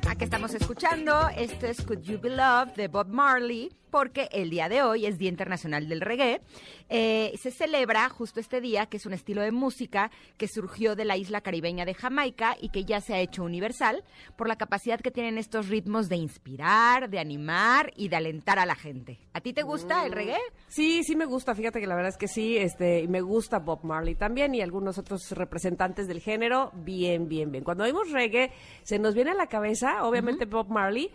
Aquí estamos escuchando, esto es Could You Be Loved de Bob Marley, porque el día de hoy es Día Internacional del Reggae. Eh, se celebra justo este día, que es un estilo de música que surgió de la isla caribeña de Jamaica y que ya se ha hecho universal por la capacidad que tienen estos ritmos de inspirar, de animar y de alentar a la gente. ¿A ti te gusta el reggae? Sí, sí me gusta, fíjate que la verdad es que sí, este, y me gusta Bob Marley también y algunos otros representantes del género, bien, bien, bien. Cuando oímos reggae, se nos viene a la cabeza, obviamente, Bob Marley,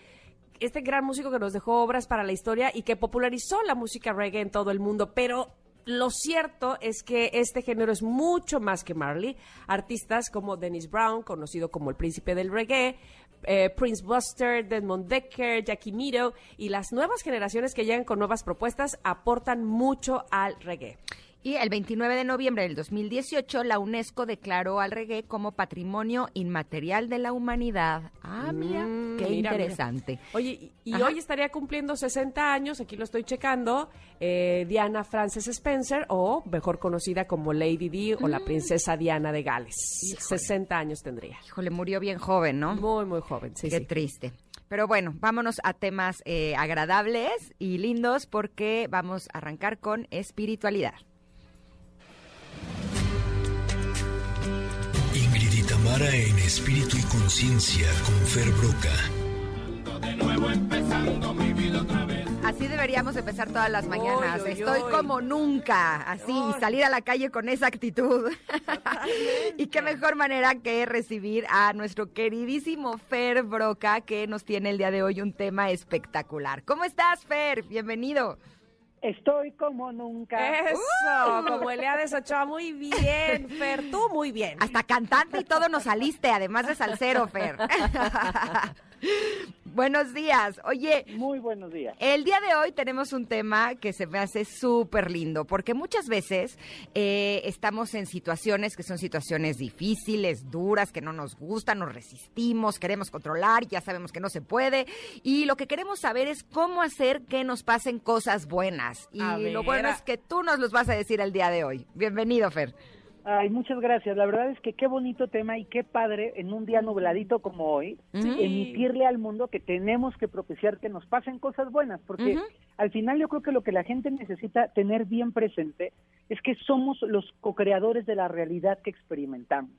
este gran músico que nos dejó obras para la historia y que popularizó la música reggae en todo el mundo, pero lo cierto es que este género es mucho más que Marley. Artistas como Dennis Brown, conocido como el príncipe del reggae, eh, Prince Buster, Desmond Decker, Jackie Miro y las nuevas generaciones que llegan con nuevas propuestas aportan mucho al reggae. Y el 29 de noviembre del 2018, la UNESCO declaró al reggae como Patrimonio Inmaterial de la Humanidad. Ah, mira, Mm, qué mira, mira. interesante. Oye, y, hoy estaría cumpliendo 60 años, aquí lo estoy checando, eh, Diana Frances Spencer, o mejor conocida como Lady Di o Mm. la princesa Diana de Gales. 60 años tendría. Híjole, murió bien joven, ¿no? Muy, muy joven, sí, Qué sí. triste. Pero bueno, vámonos a temas eh, agradables y lindos porque vamos a arrancar con espiritualidad. Tamara en espíritu y conciencia con Fer Broca. Así deberíamos empezar todas las mañanas. Oy, oy, Estoy oy. como nunca, así, y salir a la calle con esa actitud. [laughs] y qué mejor manera que recibir a nuestro queridísimo Fer Broca, que nos tiene el día de hoy un tema espectacular. ¿Cómo estás, Fer? Bienvenido. Estoy como nunca. Eso, como Eliades Ochoa, muy bien, Fer, tú muy bien. Hasta cantante y todo nos saliste, además de salsero, Fer. [laughs] Buenos días. Oye, Muy buenos días. El día de hoy tenemos un tema que se me hace súper lindo, porque muchas veces eh, estamos en situaciones que son situaciones difíciles, duras, que no nos gustan, nos resistimos, queremos controlar, ya sabemos que no se puede, y lo que queremos saber es cómo hacer que nos pasen cosas buenas. Y lo bueno es que tú nos los vas a decir el día de hoy. Bienvenido, Fer. Ay, muchas gracias. La verdad es que qué bonito tema y qué padre en un día nubladito como hoy emitirle al mundo que tenemos que propiciar que nos pasen cosas buenas, porque al final yo creo que lo que la gente necesita tener bien presente es que somos los co-creadores de la realidad que experimentamos.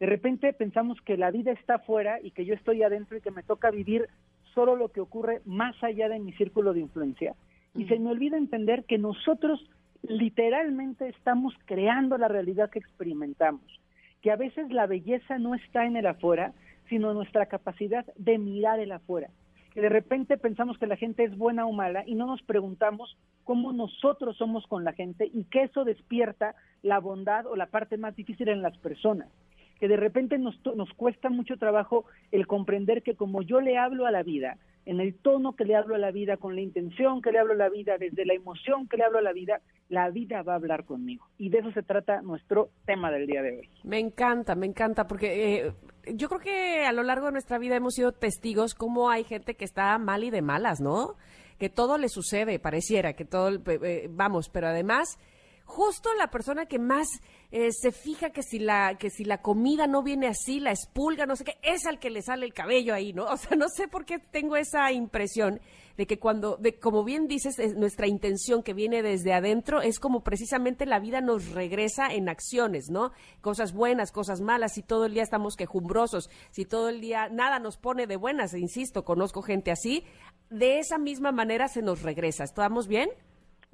De repente pensamos que la vida está afuera y que yo estoy adentro y que me toca vivir solo lo que ocurre más allá de mi círculo de influencia. Y se me olvida entender que nosotros literalmente estamos creando la realidad que experimentamos, que a veces la belleza no está en el afuera, sino nuestra capacidad de mirar el afuera, que de repente pensamos que la gente es buena o mala y no nos preguntamos cómo nosotros somos con la gente y que eso despierta la bondad o la parte más difícil en las personas que de repente nos, nos cuesta mucho trabajo el comprender que como yo le hablo a la vida, en el tono que le hablo a la vida, con la intención que le hablo a la vida, desde la emoción que le hablo a la vida, la vida va a hablar conmigo. Y de eso se trata nuestro tema del día de hoy. Me encanta, me encanta, porque eh, yo creo que a lo largo de nuestra vida hemos sido testigos cómo hay gente que está mal y de malas, ¿no? Que todo le sucede, pareciera, que todo, eh, eh, vamos, pero además, justo la persona que más eh, se fija que si la que si la comida no viene así, la expulga, no sé qué, es al que le sale el cabello ahí, ¿no? [laughs] O sea, no sé por qué tengo esa impresión de que cuando, de, como bien dices, es nuestra intención que viene desde adentro es como precisamente la vida nos regresa en acciones, ¿no? Cosas buenas, cosas malas, si todo el día estamos quejumbrosos, si todo el día nada nos pone de buenas, e insisto, conozco gente así, de esa misma manera se nos regresa. ¿Estamos bien?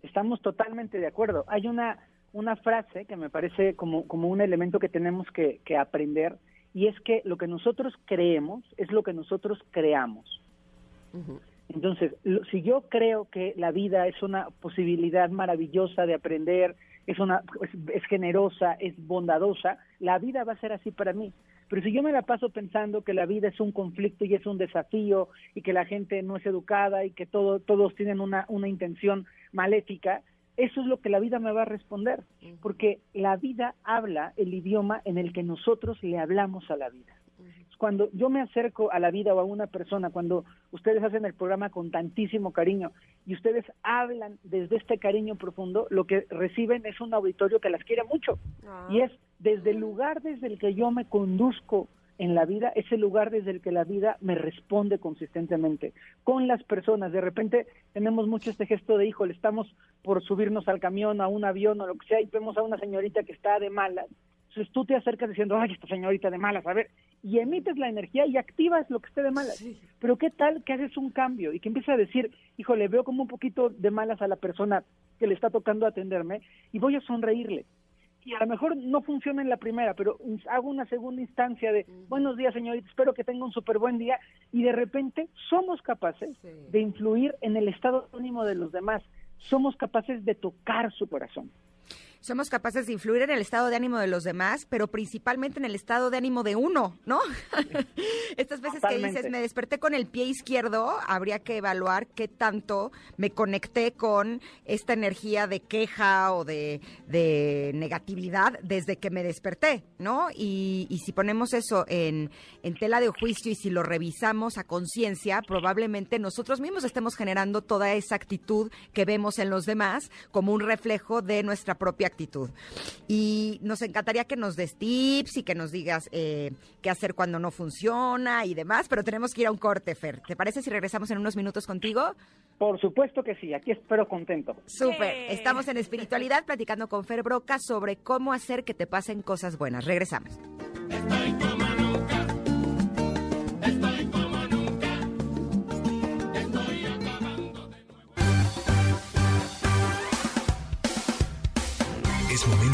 Estamos totalmente de acuerdo. Hay una, una frase que me parece como, como un elemento que tenemos que, que aprender y es que lo que nosotros creemos es lo que nosotros creamos. Entonces, lo- si yo creo que la vida es una posibilidad maravillosa de aprender, es una es, es generosa, es bondadosa, la vida va a ser así para mí. Pero si yo me la paso pensando que la vida es un conflicto y es un desafío y que la gente no es educada y que todo, todos tienen una, una intención maléfica, eso es lo que la vida me va a responder, porque la vida habla el idioma en el que nosotros le hablamos a la vida. Cuando yo me acerco a la vida o a una persona, cuando ustedes hacen el programa con tantísimo cariño y ustedes hablan desde este cariño profundo, lo que reciben es un auditorio que las quiere mucho. Ah. Y es desde el lugar desde el que yo me conduzco en la vida, es el lugar desde el que la vida me responde consistentemente. Con las personas, de repente tenemos mucho este gesto de, híjole, estamos por subirnos al camión, a un avión o lo que sea, y vemos a una señorita que está de malas. Entonces tú te acercas diciendo, ay, esta señorita de malas, a ver, y emites la energía y activas lo que esté de malas. Pero qué tal que haces un cambio y que empiezas a decir, híjole, veo como un poquito de malas a la persona que le está tocando atenderme y voy a sonreírle y a lo mejor no funciona en la primera, pero hago una segunda instancia de buenos días, señorita, espero que tenga un súper buen día, y de repente somos capaces Sí. de influir en el estado ánimo de los demás, somos capaces de tocar su corazón. Somos capaces de influir en el estado de ánimo de los demás, pero principalmente en el estado de ánimo de uno, ¿no? [laughs] Estas veces que dices, me desperté con el pie izquierdo, habría que evaluar qué tanto me conecté con esta energía de queja o de, de negatividad desde que me desperté, ¿no? Y, y si ponemos eso en, en tela de juicio y si lo revisamos a conciencia, probablemente nosotros mismos estemos generando toda esa actitud que vemos en los demás como un reflejo de nuestra propia actitud. Y nos encantaría que nos des tips y que nos digas eh, qué hacer cuando no funciona y demás, pero tenemos que ir a un corte, Fer. ¿Te parece si regresamos en unos minutos contigo? Por supuesto que sí, aquí espero contento. Súper. Yeah. Estamos en espiritualidad platicando con Fer Broca sobre cómo hacer que te pasen cosas buenas. Regresamos. Es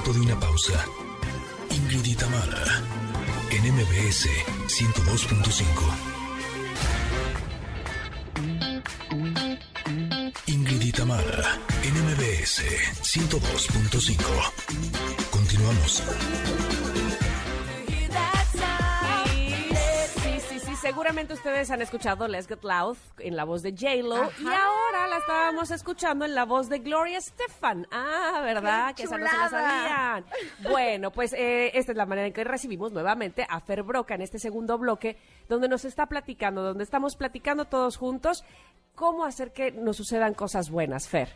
momento de una pausa. Ingrid Tamara, en MBS 102.5. Ingrid y Tamara, en MBS 102.5. Continuamos. Sí, sí, sí, seguramente ustedes han escuchado Let's Get Loud en la voz de J-Lo y ahora la estábamos escuchando en la voz de Gloria Stefan. Ah, ¿verdad? ¡Qué que esa no se la sabían. Bueno, pues eh, esta es la manera en que recibimos nuevamente a Fer Broca en este segundo bloque, donde nos está platicando, donde estamos platicando todos juntos cómo hacer que nos sucedan cosas buenas, Fer.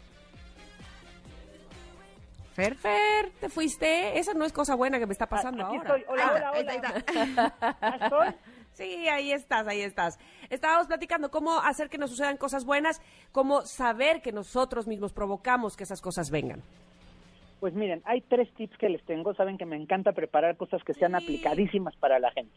Fer. Fer, ¿te fuiste? Esa no es cosa buena que me está pasando Aquí ahora. estoy, hola, hola, Ahí hola. está, ahí está. [laughs] ¿Ah, estoy? Sí, ahí estás, ahí estás. Estábamos platicando cómo hacer que nos sucedan cosas buenas, cómo saber que nosotros mismos provocamos que esas cosas vengan. Pues miren, hay tres tips que les tengo. Saben que me encanta preparar cosas que sean aplicadísimas para la gente.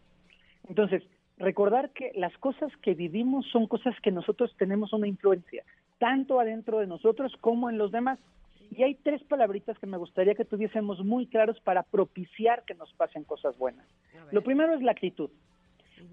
Entonces, recordar que las cosas que vivimos son cosas que nosotros tenemos una influencia, tanto adentro de nosotros como en los demás. Y hay tres palabritas que me gustaría que tuviésemos muy claros para propiciar que nos pasen cosas buenas. Lo primero es la actitud.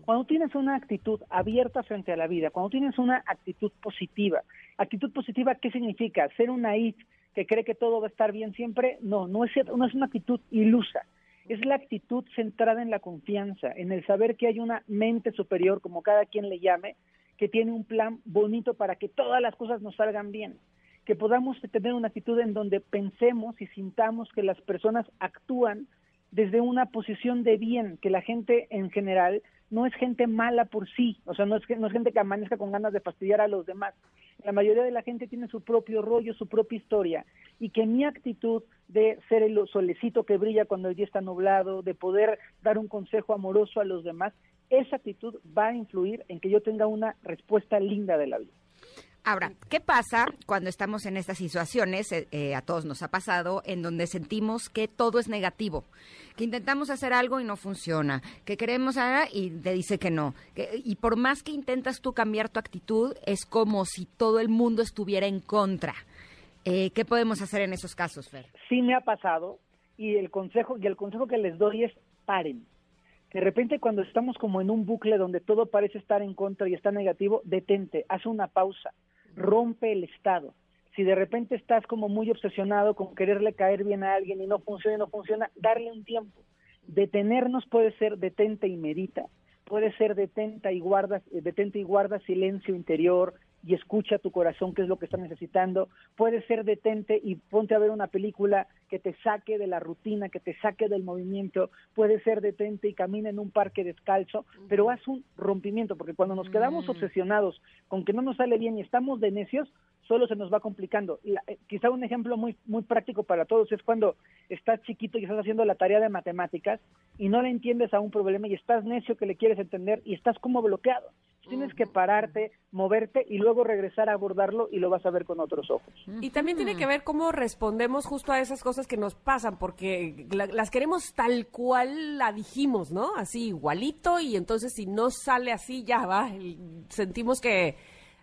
Cuando tienes una actitud abierta frente a la vida, cuando tienes una actitud positiva, actitud positiva, ¿qué significa? Ser una naive que cree que todo va a estar bien siempre, no, no es, no es una actitud ilusa, es la actitud centrada en la confianza, en el saber que hay una mente superior, como cada quien le llame, que tiene un plan bonito para que todas las cosas nos salgan bien, que podamos tener una actitud en donde pensemos y sintamos que las personas actúan desde una posición de bien, que la gente en general no es gente mala por sí, o sea, no es, no es gente que amanezca con ganas de fastidiar a los demás. La mayoría de la gente tiene su propio rollo, su propia historia, y que mi actitud de ser el solecito que brilla cuando el día está nublado, de poder dar un consejo amoroso a los demás, esa actitud va a influir en que yo tenga una respuesta linda de la vida. Ahora, ¿qué pasa cuando estamos en estas situaciones? eh, eh, a todos nos ha pasado, en donde sentimos que todo es negativo, que intentamos hacer algo y no funciona, que queremos hacer y te dice que no. y por más que intentas tú cambiar tu actitud, es como si todo el mundo estuviera en contra. Eh, ¿Qué podemos hacer en esos casos, Fer? sí me ha pasado y el consejo y el consejo que les doy es paren. De repente cuando estamos como en un bucle donde todo parece estar en contra y está negativo, detente, haz una pausa, rompe el estado. Si de repente estás como muy obsesionado con quererle caer bien a alguien y no funciona y no funciona, darle un tiempo. Detenernos puede ser detente y medita, puede ser detente y guarda, eh, detente y guarda silencio interior, y escucha tu corazón qué es lo que está necesitando. Puede ser detente y ponte a ver una película que te saque de la rutina, que te saque del movimiento. Puede ser detente y camina en un parque descalzo, pero haz un rompimiento, porque cuando nos quedamos obsesionados con que no nos sale bien y estamos de necios, solo se nos va complicando. Y, eh, quizá un ejemplo muy, muy práctico para todos es cuando estás chiquito y estás haciendo la tarea de matemáticas y no le entiendes a un problema y estás necio que le quieres entender y estás como bloqueado. Tienes que pararte, moverte y luego regresar a abordarlo y lo vas a ver con otros ojos. Y también tiene que ver cómo respondemos justo a esas cosas que nos pasan, porque la- las queremos tal cual la dijimos, ¿no? Así igualito, y entonces si no sale así, ya va, sentimos que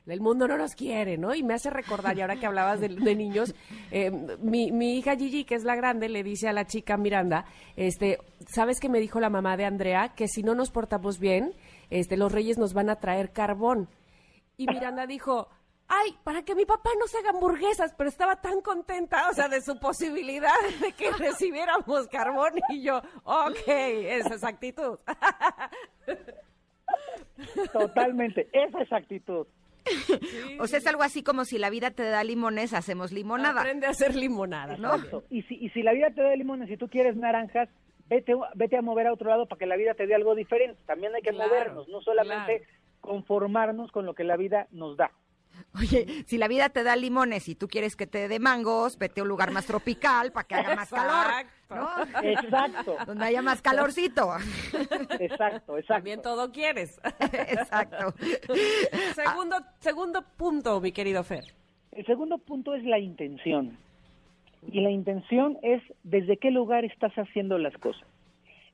el mundo no nos quiere, ¿no? Y me hace recordar, y ahora que hablabas de, niños, eh, mi, mi hija Gigi, que es la grande, le dice a la chica Miranda, este, ¿sabes qué me dijo la mamá de Andrea? Que si no nos portamos bien, este, los reyes nos van a traer carbón. Y Miranda dijo, ay, para que mi papá nos haga hamburguesas, pero estaba tan contenta, o sea, de su posibilidad de que recibiéramos carbón. Y yo, ok, esa es actitud. Totalmente, esa es actitud. [laughs] O sea, es algo así como si la vida te da limones, hacemos limonada. Aprende a hacer limonada, ¿no? Exacto. Y si, y si la vida te da limones y tú quieres naranjas, vete, vete a mover a otro lado para que la vida te dé algo diferente. También hay que Claro, movernos, no solamente claro. conformarnos con lo que la vida nos da. Oye, si la vida te da limones y tú quieres que te dé mangos, vete a un lugar más tropical para que haga más calor, Exacto. ¿no? Exacto, [laughs] Donde haya más calorcito. [laughs] exacto, exacto. También todo quieres. [laughs] Exacto. segundo, segundo punto, mi querido Fer. El segundo punto es la intención. Y la intención es desde qué lugar estás haciendo las cosas.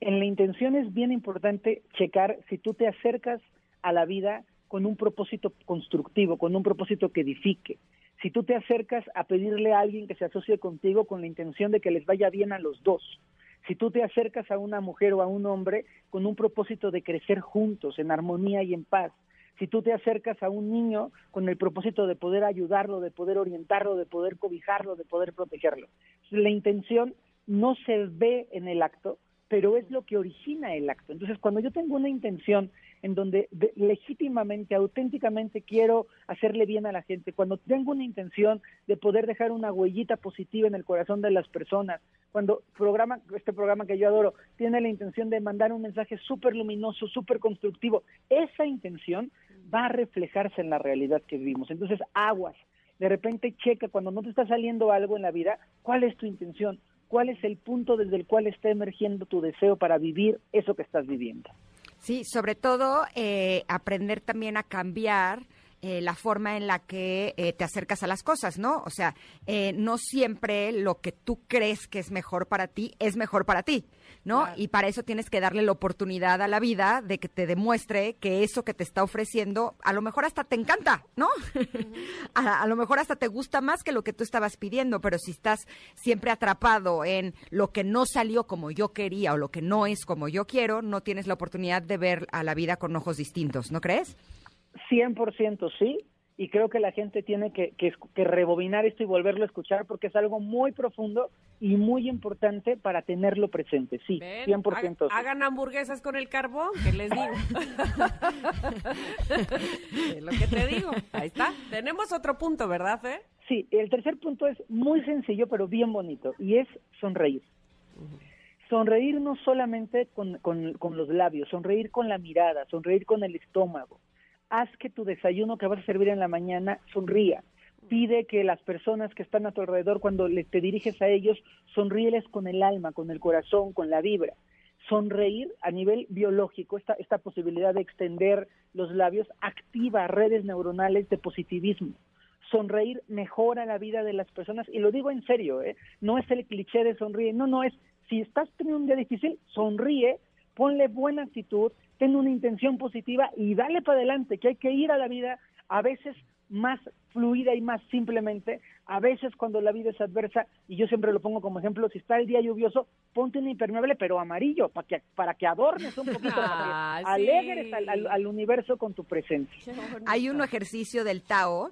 En la intención es bien importante checar si tú te acercas a la vida con un propósito constructivo, con un propósito que edifique. Si tú te acercas a pedirle a alguien que se asocie contigo con la intención de que les vaya bien a los dos. Si tú te acercas a una mujer o a un hombre con un propósito de crecer juntos, en armonía y en paz si tú te acercas a un niño con el propósito de poder ayudarlo, de poder orientarlo, de poder cobijarlo, de poder protegerlo. La intención no se ve en el acto, pero es lo que origina el acto. Entonces, cuando yo tengo una intención en donde de- legítimamente, auténticamente quiero hacerle bien a la gente, cuando tengo una intención de poder dejar una huellita positiva en el corazón de las personas, cuando programa, este programa que yo adoro tiene la intención de mandar un mensaje súper luminoso, súper constructivo, esa intención va a reflejarse en la realidad que vivimos. Entonces, aguas. De repente checa cuando no te está saliendo algo en la vida, ¿cuál es tu intención? ¿Cuál es el punto desde el cual está emergiendo tu deseo para vivir eso que estás viviendo? Sí, sobre todo eh, aprender también a cambiar eh, la forma en la que eh, te acercas a las cosas, ¿no? O sea, eh, no siempre lo que tú crees que es mejor para ti es mejor para ti, ¿no? Claro. Y para eso tienes que darle la oportunidad a la vida de que te demuestre que eso que te está ofreciendo a lo mejor hasta te encanta, ¿no? [laughs] a, a lo mejor hasta te gusta más que lo que tú estabas pidiendo, pero si estás siempre atrapado en lo que no salió como yo quería o lo que no es como yo quiero, no tienes la oportunidad de ver a la vida con ojos distintos, ¿no crees? 100% sí, y creo que la gente tiene que, que, que rebobinar esto y volverlo a escuchar porque es algo muy profundo y muy importante para tenerlo presente. Sí, Ven, 100% ha- sí. Hagan hamburguesas con el carbón, que les digo. [laughs] es lo que te digo. Ahí está. Tenemos otro punto, ¿verdad, Fer? Sí, el tercer punto es muy sencillo pero bien bonito y es sonreír. Sonreír no solamente con, con, con los labios, sonreír con la mirada, sonreír con el estómago. Haz que tu desayuno que vas a servir en la mañana sonría. Pide que las personas que están a tu alrededor, cuando le- te diriges a ellos, sonríeles con el alma, con el corazón, con la vibra. Sonreír a nivel biológico, esta, esta posibilidad de extender los labios, activa redes neuronales de positivismo sonreír mejora la vida de las personas y lo digo en serio, ¿eh? no es el cliché de sonríe, no, no es, si estás teniendo un día difícil, sonríe, ponle buena actitud, ten una intención positiva y dale para adelante, que hay que ir a la vida a veces más fluida y más simplemente. A veces cuando la vida es adversa, y yo siempre lo pongo como ejemplo, si está el día lluvioso, ponte un impermeable pero amarillo, para que, para que adornes un poquito, [laughs] Ah, para que sí. alegres al, al- al universo con tu presencia. Hay un ejercicio del Tao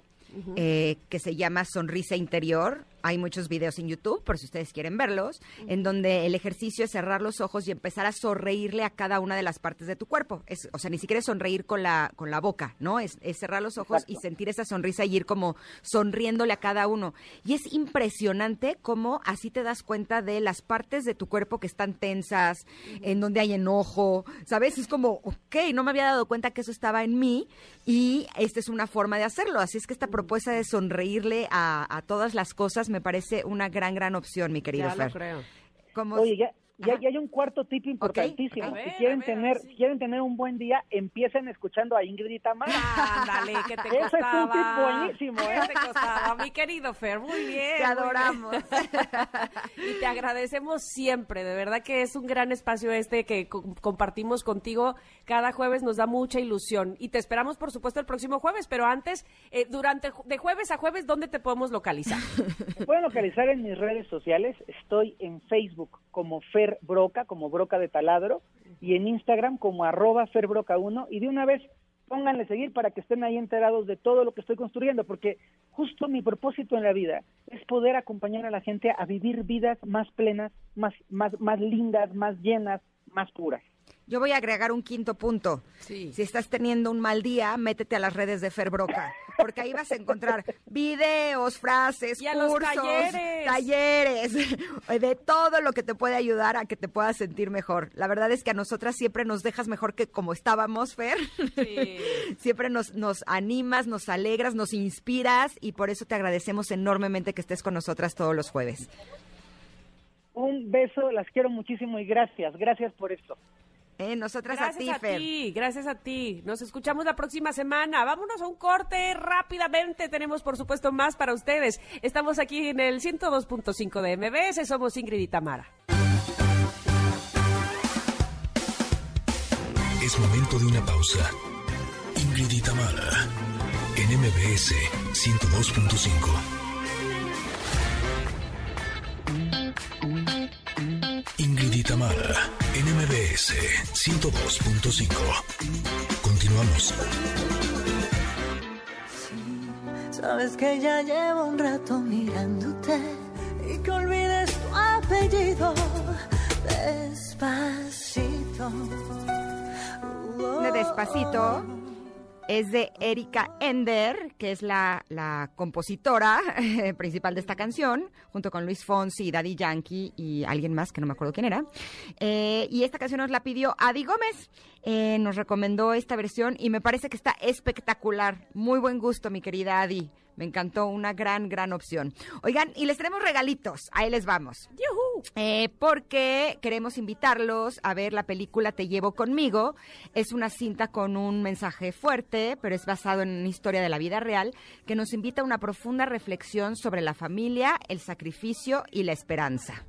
eh, que se llama sonrisa interior. Hay muchos videos en YouTube, por si ustedes quieren verlos, en donde el ejercicio es cerrar los ojos y empezar a sonreírle a cada una de las partes de tu cuerpo. Es, o sea, ni siquiera es sonreír con la, con la boca, ¿no? Es, es cerrar los ojos y sentir esa sonrisa y ir como sonriéndole a cada uno. Y es impresionante cómo así te das cuenta de las partes de tu cuerpo que están tensas, en donde hay enojo, ¿sabes? Es como, ok, no me había dado cuenta que eso estaba en mí y esta es una forma de hacerlo. Así es que esta propuesta de sonreírle a, a todas las cosas me parece una gran, gran opción, mi querido Ya lo Fer. creo. Como- Oye, ya, Ajá. ya hay un cuarto tip importantísimo. Ver, si quieren ver, tener, sí. si quieren tener un buen día, empiecen escuchando a Ingrid y Tamara. Ándale, que te Ese es un costaba. tip buenísimo, ¿eh? ¿Qué te costaba, mi querido Fer? Muy bien. Te adoramos. bien. [laughs] y te agradecemos siempre. De verdad que es un gran espacio este que co- compartimos contigo cada jueves. Nos da mucha ilusión. Y te esperamos, por supuesto, el próximo jueves. Pero antes, eh, durante de jueves a jueves, ¿dónde te podemos localizar? Me pueden localizar en mis redes sociales. Estoy en Facebook como Fer Broca, como Broca de Taladro, y en Instagram como arroba Fer Broca 1. Y de una vez pónganle seguir para que estén ahí enterados de todo lo que estoy construyendo, porque justo mi propósito en la vida es poder acompañar a la gente a vivir vidas más plenas, más, más, más lindas, más llenas, más puras. Yo voy a agregar un quinto punto. Sí. Si estás teniendo un mal día, métete a las redes de Fer Broca, porque ahí vas a encontrar [laughs] videos, frases, Y a los cursos, talleres. talleres, [laughs] de todo lo que te puede ayudar a que te puedas sentir mejor. La verdad es que a nosotras siempre nos dejas mejor que como estábamos, Fer. Sí. [laughs] Siempre nos, nos animas, nos alegras, nos inspiras y por eso te agradecemos enormemente que estés con nosotras todos los jueves. Un beso, las quiero muchísimo y gracias, gracias por esto. Eh, nosotras Gracias a ti, a Fer. ti, gracias a ti. Nos escuchamos la próxima semana. Vámonos a un corte rápidamente. Tenemos, por supuesto, más para ustedes. Estamos aquí en el 102.5 de MBS. Somos Ingrid y Tamara. Es momento de una pausa. Ingrid y Tamara, en MBS 102.5. Ingrid y Tamara, MBS 102.5. Continuamos. Sabes que ya llevo un rato mirándote y que olvides tu apellido despacito. de Despacito es de Erika Ender, que es la, compositora eh, principal de esta canción, junto con Luis Fonsi, Daddy Yankee y alguien más que no me acuerdo quién era. Eh, y esta canción nos la pidió Adi Gómez. Eh, nos recomendó esta versión y me parece que está espectacular. Muy buen gusto, mi querida Adi. Me encantó, una gran, gran opción. Oigan, y les tenemos regalitos. Ahí les vamos. Eh, porque queremos invitarlos a ver la película Te llevo conmigo. Es una cinta con un mensaje fuerte, pero es basado en una historia de la vida real que nos invita a una profunda reflexión sobre la familia, el sacrificio y la esperanza.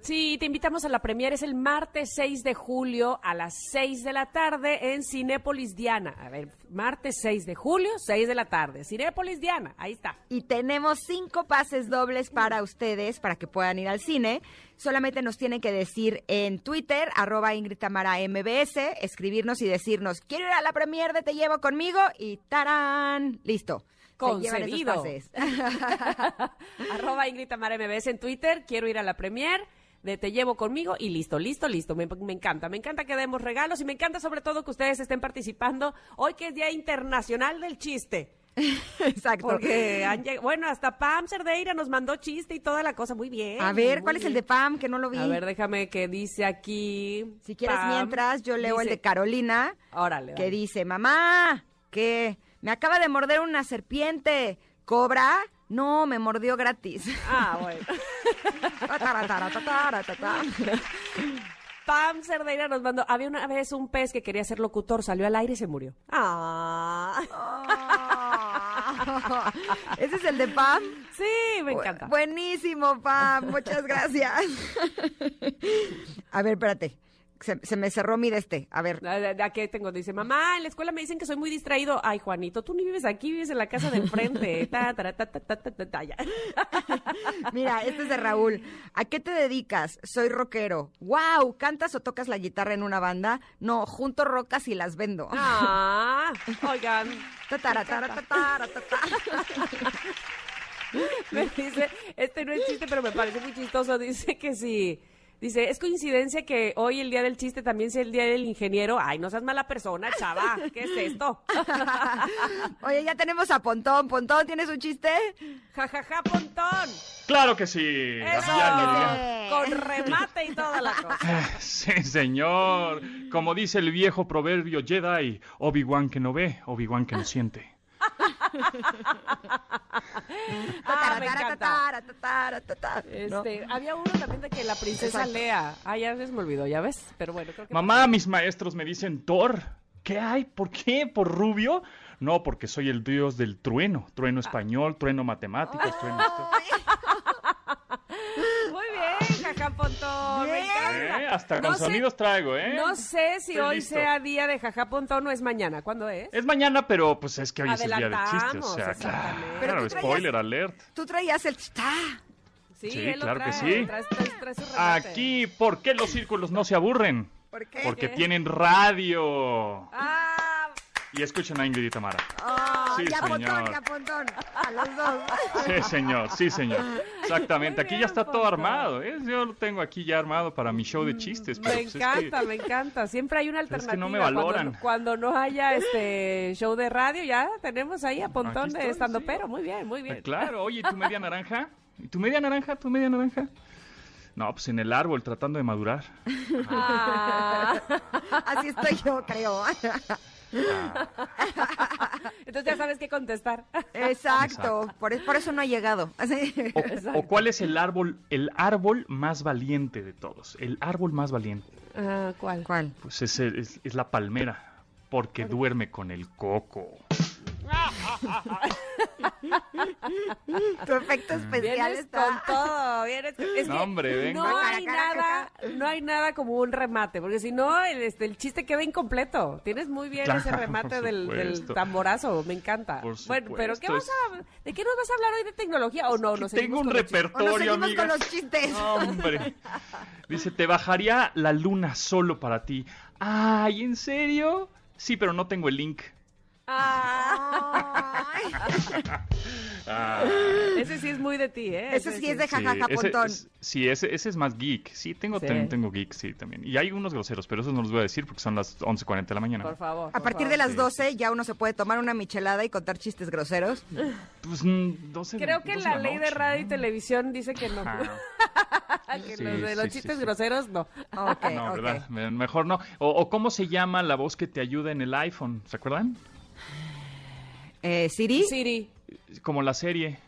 Sí, te invitamos a la premier. Es el martes 6 de julio a las 6 de la tarde en Cinépolis Diana. A ver, martes 6 de julio, 6 de la tarde. Cinépolis Diana, ahí está. Y tenemos cinco pases dobles para ustedes para que puedan ir al cine. Solamente nos tienen que decir en Twitter, arroba Ingrid Tamara MBS, escribirnos y decirnos, quiero ir a la premier de Te Llevo Conmigo y ¡tarán! Listo. Pases. [laughs] [laughs] Arroba Ingrid Tamara MBS en Twitter. Quiero ir a la premier de Te Llevo Conmigo y listo, listo, listo. Me, me encanta, me encanta que demos regalos y me encanta sobre todo que ustedes estén participando hoy que es Día Internacional del Chiste. [laughs] Exacto. Porque han bueno, hasta Pam Cerdeira nos mandó chiste y toda la cosa. Muy bien. A ver, ¿cuál es el de Pam? Que no lo vi. A ver, déjame que dice aquí. si quieres, Pam, mientras, yo leo el de Carolina, Órale. que dice, mamá, que me acaba de morder una serpiente. ¿Cobra? No, me mordió gratis. Ah, bueno. Pam Cerdeira nos mandó. Había una vez un pez que quería ser locutor, salió al aire y se murió. Ah. Ah. ¿Ese es el de Pam? Sí, me encanta. Buenísimo, Pam. Muchas gracias. [laughs] A ver, espérate. Se, se me cerró mi de este. A ver. ¿A, a- a qué tengo? Dice, mamá, en la escuela me dicen que soy muy distraído. Ay, Juanito, tú ni vives aquí, vives en la casa de enfrente. [laughs] Ta, ta, ta, ya. [laughs] Mira, este es de Raúl. ¿A qué te dedicas? Soy rockero. ¡Wow! ¿Cantas o tocas la guitarra en una banda? No, junto rocas y las vendo. Ah, [laughs] oigan, me dice, este no es chiste, pero me parece muy chistoso. Dice que sí. Dice, es coincidencia que hoy el día del chiste también sea el día del ingeniero. Ay, no seas mala persona, chava. ¿Qué es esto? [laughs] Oye, ya tenemos a Pontón. Pontón, ¿tienes un chiste? Ja, ja, ja, pontón. Claro que sí. Eso. Ya, Con remate y toda la cosa. ya. Sí, señor. Como dice el viejo proverbio Jedi, Obi-Wan que no ve, Obi-Wan que no siente. [laughs] Ah. Este, había uno también de que la princesa Lea. Ah, ya se me olvidó, ¿ya ves? Pero bueno, creo que... Mamá, mis maestros me dicen Thor. ¿Qué hay? ¿Por qué? ¿Por rubio? No, porque soy el dios del trueno. Trueno español, trueno matemáticos, [laughs] trueno... Muy bien, Jaja Pontón, me encanta. Eh, Hasta con No sé- sonidos traigo, ¿eh? No sé si Estoy hoy listo. sea día de Jaja Pontón o es mañana. ¿Cuándo es? Es mañana, pero pues es que hoy es el día del chiste. O sea, claro, tú traías- spoiler alert. Tú traías el... ¡Tá! Sí, Sí, él lo claro que sí. trae- trae- trae su remate. Aquí, ¿por qué los círculos no se aburren? ¿Por qué? Porque tienen radio. Ah, Y escuchen a Ingrid y Tamara. Ah, Sí, ya Pontón, señor. ya Pontón. A los dos. Sí, señor, sí, señor. Exactamente. Aquí ya está todo armado. ¿eh? Yo lo tengo aquí ya armado para mi show de chistes. pero me pues es que- encanta, me encanta. Siempre hay una es que alternativa. no me valoran. Cuando, cuando no haya este show de radio, ya tenemos ahí a Pontón de estando sí. pero. Muy bien, muy Ah, bien. Claro, oye, ¿y tu media naranja? ¿Y tu media naranja? ¿Tu media naranja? No, pues en el árbol tratando de madurar. Ah. Así estoy yo, creo. [laughs] Entonces ya sabes qué contestar. Exacto. Por, e- por eso no ha llegado. [laughs] O, o cuál es el árbol, el árbol más valiente de todos? El árbol más valiente. Ah, ¿Cuál? ¿Cuál? Pues es, es la palmera, porque duerme con el coco. Tu efecto especial Vienes está... con todo, vienes con- es No, que hombre, venga. no Cara, hay cara, nada, no hay nada como un remate, porque si no el, este, el chiste queda incompleto. Tienes muy bien Claro, ese remate del, tamborazo, me encanta. Por bueno, pero ¿qué vas a, ¿de qué nos vas a hablar hoy de tecnología o no? Nos Tengo un? O nos repertorio, con los chistes. Hombre. Dice, te bajaría la luna solo para ti. Ay, ¿en serio? Sí, pero no tengo el link. Ah, [laughs] Ah, ese sí es muy de ti, ¿eh? Ese sí es de sí, jajaja ese pontón. es- sí, ese, ese es más geek. Sí, tengo, Sí. tengo geek, sí, también. Y hay unos groseros, pero esos no los voy a decir porque son las 11.40 de la mañana. Por favor. A por partir favor. de las Sí. 12 ya uno se puede tomar una michelada y contar chistes groseros. Pues, mm, 12 Creo que 12 la ley de radio y televisión dice que no. [laughs] Que Sí, los de los sí, sí, chistes sí. groseros no. Ok, No. ¿verdad? Me- Mejor no. O, o cómo se llama la voz que te ayuda en el iPhone, ¿se acuerdan? Eh, ¿Siri? Siri. Como la serie.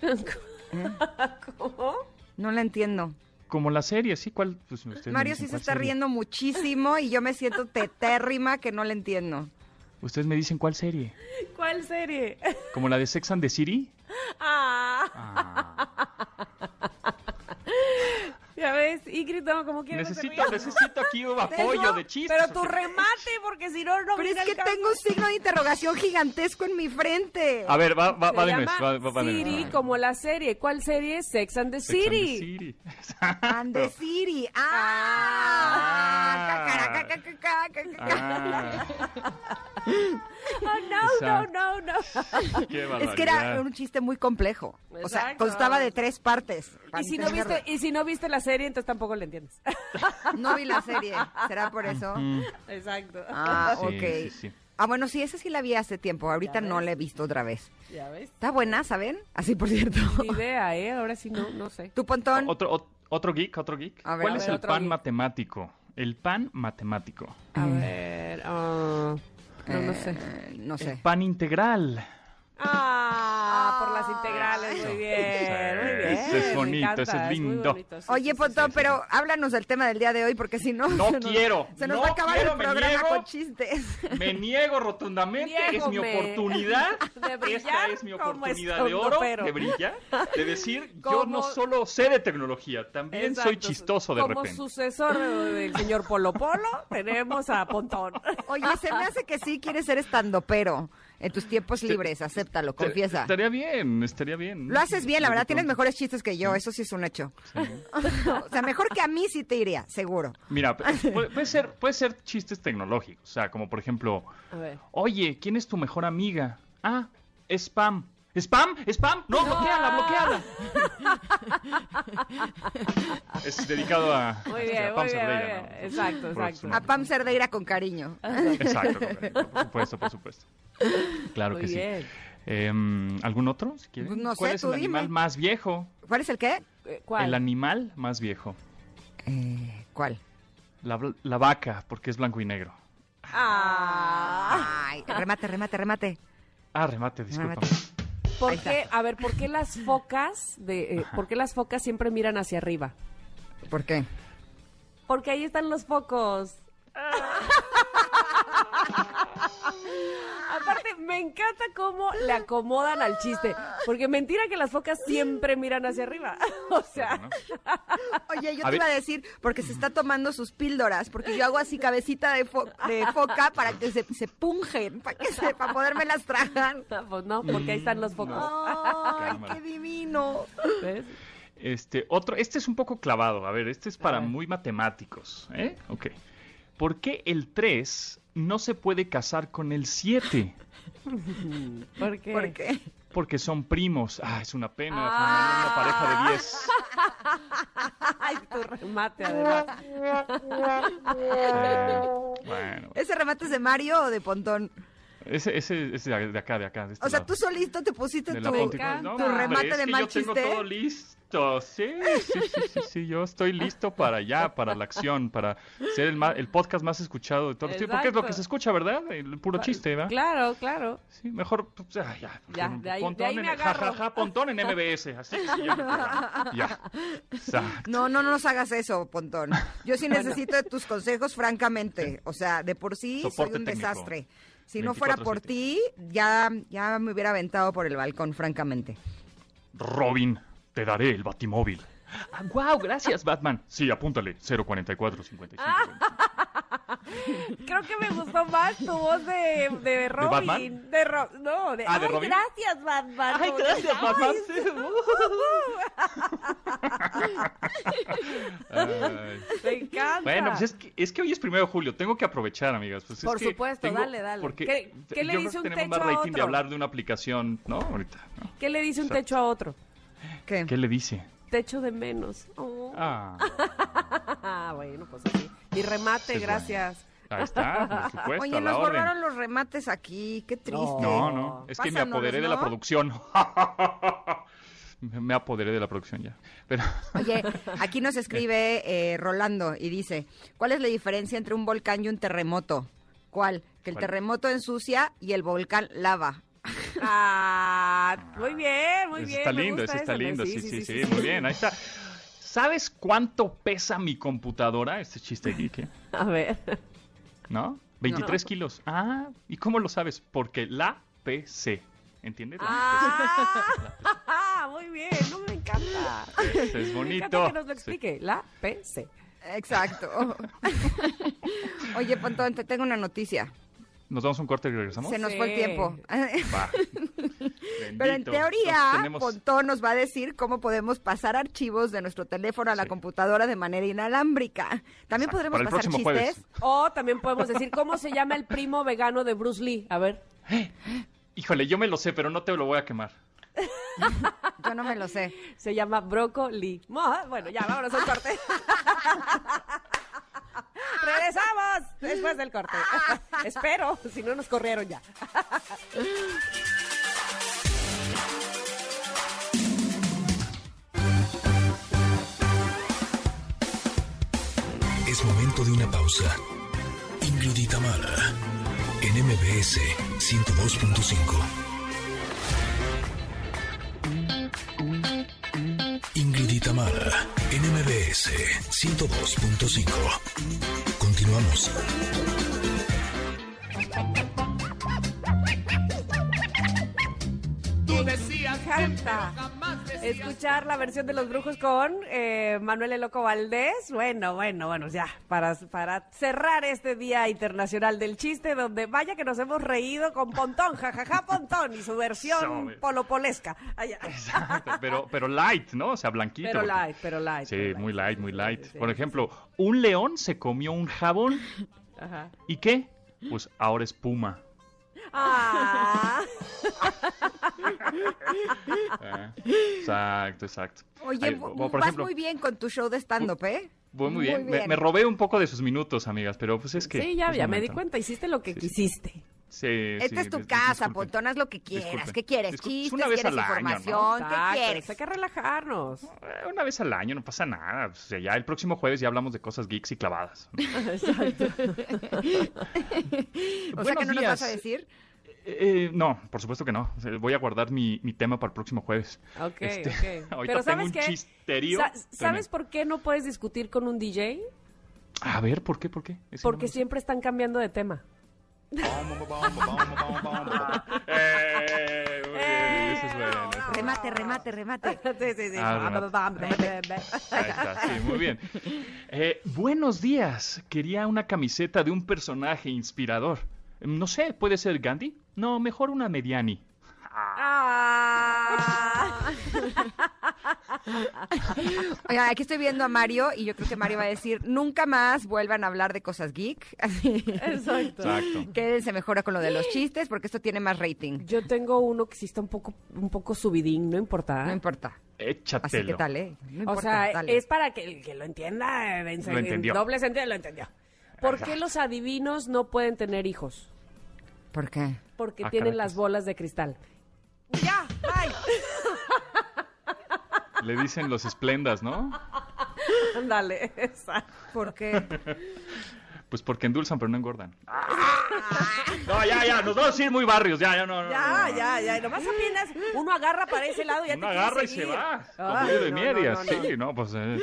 [laughs] ¿Cómo? No la entiendo. Como la serie, sí, ¿cuál? Pues, Mario sí se está serie. riendo muchísimo y yo me siento tetérrima que no la entiendo. Ustedes me dicen cuál serie. ¿Cuál serie? Como la de Sex and the City. Ah, Ah, ya ves, Ingrid, no, como quieres. necesito, necesito aquí un apoyo de chistes. Pero tu remate, porque si no, no Pero es que tengo un signo de interrogación gigantesco en mi frente. A ver, va, va, va de va, va- nuez. Siri, como la serie. ¿Cuál serie? Sex and the Sex and the City. [laughs] And the. City. Ah. Ah. Ah, Oh, no, no, no, no. Es que era un chiste muy complejo. O sea, constaba de tres partes. Y si, no viste, y si no viste la serie, entonces tampoco la entiendes. [laughs] No vi la serie. ¿Será por eso? Mm, Exacto. Ah, Sí, ok. sí, sí. Ah, bueno, sí, esa sí la vi hace tiempo. Ahorita no la he visto otra vez. Ya ves. Está buena, ¿saben? Así, por cierto. Ni idea, ¿eh? Ahora sí no, no sé. Tu pontón. Otro, ot- otro geek, otro geek. A ver, ¿Cuál a es ver, el otro pan geek. matemático? El pan matemático. A ver. ah, no, no sé. Eh, no El sé. pan integral. Ah, por las integrales. Muy bien, es bonito, encanta, eso es lindo. bonito, sí, Oye, sí, sí, Pontón, sí, pero háblanos del tema del día de hoy, porque si no... No se nos- quiero, Se nos no va a acabar quiero, el me programa niego. con chistes. Me niego rotundamente, es mi oportunidad. [laughs] De brillar Esta es mi como oportunidad de oro estandopero. de brillar, de decir, yo Como- no solo sé de tecnología, también soy chistoso de Como repente. sucesor del señor Polo Polo, tenemos a Pontón. Oye, se me hace que sí quieres ser estandopero en tus tiempos libres, acéptalo, confiesa. Estaría bien, estaría bien. Lo haces bien, la verdad, tienes mejores chistes que yo, eso sí es un hecho. [laughs] o sea, mejor que a mí sí te iría, seguro. Mira, [laughs] pu- puede, puede ser, puede ser chistes tecnológicos, o sea, como por ejemplo, oye, ¿quién es tu mejor amiga? Ah, spam. ¿Spam? ¿Spam? No, bloqueala, bloqueala. [laughs] es dedicado a, Muy a bien, Pam muy bien, muy Cerdeira, bien. ¿no? Exacto, exacto. A Pam Cerdeira con cariño. Exacto, correcto, por supuesto, por supuesto. Claro Muy que bien. sí. Em, ¿Algún otro? Si quieren? Pues no ¿Cuál sé, es tú el animal más viejo? ¿Cuál es el qué? Eh, ¿Cuál? El animal más viejo. Eh, ¿Cuál? La, la vaca, porque es blanco y negro. Ay, remate, remate, remate. Ah, remate, disculpa. ¿Por qué? A ver, ¿por qué las focas de, eh, ¿por qué las focas siempre miran hacia arriba? ¿Por qué? Porque ahí están los focos. [laughs] Aparte, me encanta cómo le acomodan al chiste. Porque mentira que las focas siempre miran hacia arriba. [laughs] O sea. Oye, yo A te ver. iba a decir, porque se está tomando sus píldoras, porque yo hago así cabecita de, fo- de foca para que se, se pungen, para, que se, para podérmelas tragar. [laughs] pues no, porque ahí están los focos. ¡Ay, qué divino! ¿Ves? Este, otro, este es un poco clavado. A ver, este es para muy matemáticos. ¿eh? Ok. ¿Por qué el 3 no se puede casar con el 7? [laughs] ¿Por qué? ¿Por qué? Porque son primos. Ah, es una pena. Ah. Una pareja de 10. [laughs] Ay, tu remate, además. Eh, [laughs] bueno. ¿Ese remate es de Mario o de Pontón? Ese, ese es de acá, de acá. de este O sea, lado. tú solito te pusiste tu. No, tu hombre, remate es de que mal yo tengo chiste. todo listo. Sí, sí, sí, sí, sí, yo estoy listo para allá, para la acción, para ser el, ma- el podcast más escuchado de todos los tiempos. Porque es lo que se escucha, ¿verdad? El puro chiste, ¿verdad? Claro, claro. Sí, mejor, pues, ah, ya. Ya, de ahí- Pontón de ahí en- me agarro. Ja, ja, ja, pontón en MBS, así programa. Ya. Exacto. No, no, no nos hagas eso, Pontón. Yo sí [laughs] necesito de tus consejos, francamente. O sea, de por sí Soporte soy un técnico. desastre. Si no fuera por 24/7. ti, ya, ya me hubiera aventado por el balcón, francamente. Robin, te daré el batimóvil. Ah, wow, gracias, Batman. Sí, apúntale, 044 55. [laughs] [laughs] Creo que me gustó más tu voz de, de Robin. Batman? De Ro- no, de, Ah, ¿de Ay, Robin? gracias, Batman. Ay, gracias, "Ay, Batman. sí". Ay. [laughs] [laughs] Me encanta. Bueno, pues es que, es que hoy es primero de julio, tengo que aprovechar, amigas. Pues es Por que supuesto, tengo- dale, dale. Porque ¿Qué- qué le yo dice creo que un tenemos techo más a rating de otro? hablar de una aplicación, ¿no? Ahorita. ¿no? ¿Qué le dice un techo a otro? ¿Qué? ¿Qué le dice? Techo de menos. Oh. Ah, Ah, bueno, pues así. Mi remate, Sí, es gracias. ahí está, por [laughs] supuesto, Oye, nos orden. borraron los remates aquí, qué triste. No, no, es que me apoderé de la ¿no? producción. [laughs] me apoderé de la producción ya. Pero [laughs] Oye, aquí nos escribe eh, Rolando y dice, ¿cuál es la diferencia entre un volcán y un terremoto? ¿Cuál? Que el ¿Cuál? terremoto ensucia y el volcán lava. Ah, muy bien, muy bien. está lindo, está lindo, sí, sí, sí, muy bien, ahí está. ¿Sabes cuánto pesa mi computadora? Este chiste geek, [laughs] ¿eh? A ver. ¿no? 23 kilos. Ah, ¿y cómo lo sabes? Porque la PC. ¿Entiendes? La Ah, [laughs] muy bien, no me encanta. PC. Es Me encanta bonito. que nos lo explique. La PC. Exacto. [laughs] Oye, Pontón, te tengo una noticia. ¿Nos damos un corte y regresamos? Se nos Sí. fue el tiempo. [laughs] Va. Pero en teoría, tenemos- Pontón nos va a decir cómo podemos pasar archivos de nuestro teléfono a la Sí. computadora de manera inalámbrica. También Exacto, podremos pasar chistes. jueves. O también podemos decir cómo se llama el primo vegano de Bruce Lee. A ver. Híjole, yo me lo sé, pero no te lo voy a quemar. [laughs] Yo no me lo sé. Se llama Brócoli. Bueno, ya, vámonos al corte. [laughs] Regresamos [laughs] después del corte. Espero, si no nos corrieron ya. Es momento de una pausa. Ingrid y Tamara en MBS 102.5. Continuamos. Tú decías, Canta escuchar la versión de Los Brujos con eh, Manuel El Loco Valdés. Bueno, bueno, bueno, ya, para, para cerrar este Día Internacional del Chiste, donde vaya que nos hemos reído con Pontón, jajaja Pontón, y su versión polopolesca. Allá. Exacto, pero, pero light, ¿no? O sea, blanquito. Pero porque- light, pero light. Sí, pero muy light, muy light. Sí, sí, Por ejemplo, un león se comió un jabón. Ajá. ¿Y qué? Pues ahora es puma. Ah. [laughs] Exacto, exacto. Oye, por vas ejemplo, muy bien con tu show de stand-up, ¿eh? voy muy bien. Me, me robé un poco de sus minutos, amigas, pero pues es que... sí, ya, ya me di cuenta, hiciste lo que Sí, sí. quisiste. Sí, Esta sí, es tu casa, disculpen. Pontón, haz lo que quieras. Disculpen. ¿Qué quieres? Disculpen. ¿Chistes? ¿Quieres al año, ¿no? información? ¿Qué Exacto, quieres? Hay que relajarnos. Eh, Una vez al año, no pasa nada. O sea, ya el próximo jueves ya hablamos de cosas geeks y clavadas. [laughs] Exacto. [laughs] O sea, que no nos vas a días. decir. Eh, eh, no, por supuesto que no. Voy a guardar mi, mi tema para el próximo jueves. Ok, [laughs] Este, Pero tengo ¿sabes un qué? chisterío. Sa- tremendo. ¿Sabes por qué no puedes discutir con un DJ? A ver, ¿por qué? ¿Por qué? Ese Porque no siempre están cambiando de tema. Eh, muy bien, ese es bueno, ese es Remate, remate, remate. [laughs] Sí, sí, sí. Ah, Ahí está, sí, muy bien. Eh, buenos días. Quería una camiseta de un personaje inspirador. Mm, No sé, ¿puede ser Gandhi? No, mejor una Mediani. Ah. [laughs] Oiga, aquí estoy viendo a Mario y yo creo que Mario va a decir, nunca más vuelvan a hablar de cosas geek. [laughs] Exacto. Exacto. Quédense mejor con lo de los chistes porque esto tiene más rating. Yo tengo uno que sí está un poco, un poco subidín, no importa. No importa. Échatelo. Así que tal, ¿eh? No o importa, sea, dale. es para que el que lo entienda en, Lo entendió. en doble sentido, lo entendió. ¿Por qué los adivinos no pueden tener hijos? ¿Por qué? Porque Ah, tienen las pues. bolas de cristal. Ya, bye. [laughs] Le dicen los esplendas, ¿no? Ándale, exacto. ¿Por qué? Pues porque endulzan, pero no engordan. No, ya, ya, nos vamos a ir muy barrios, ya, ya, no, no. Ya, no, no. ya, ya. Y nomás apenas uno agarra para ese lado y ya Uno te agarra y se va. Ay, de medias, no. sí, no, pues. eh,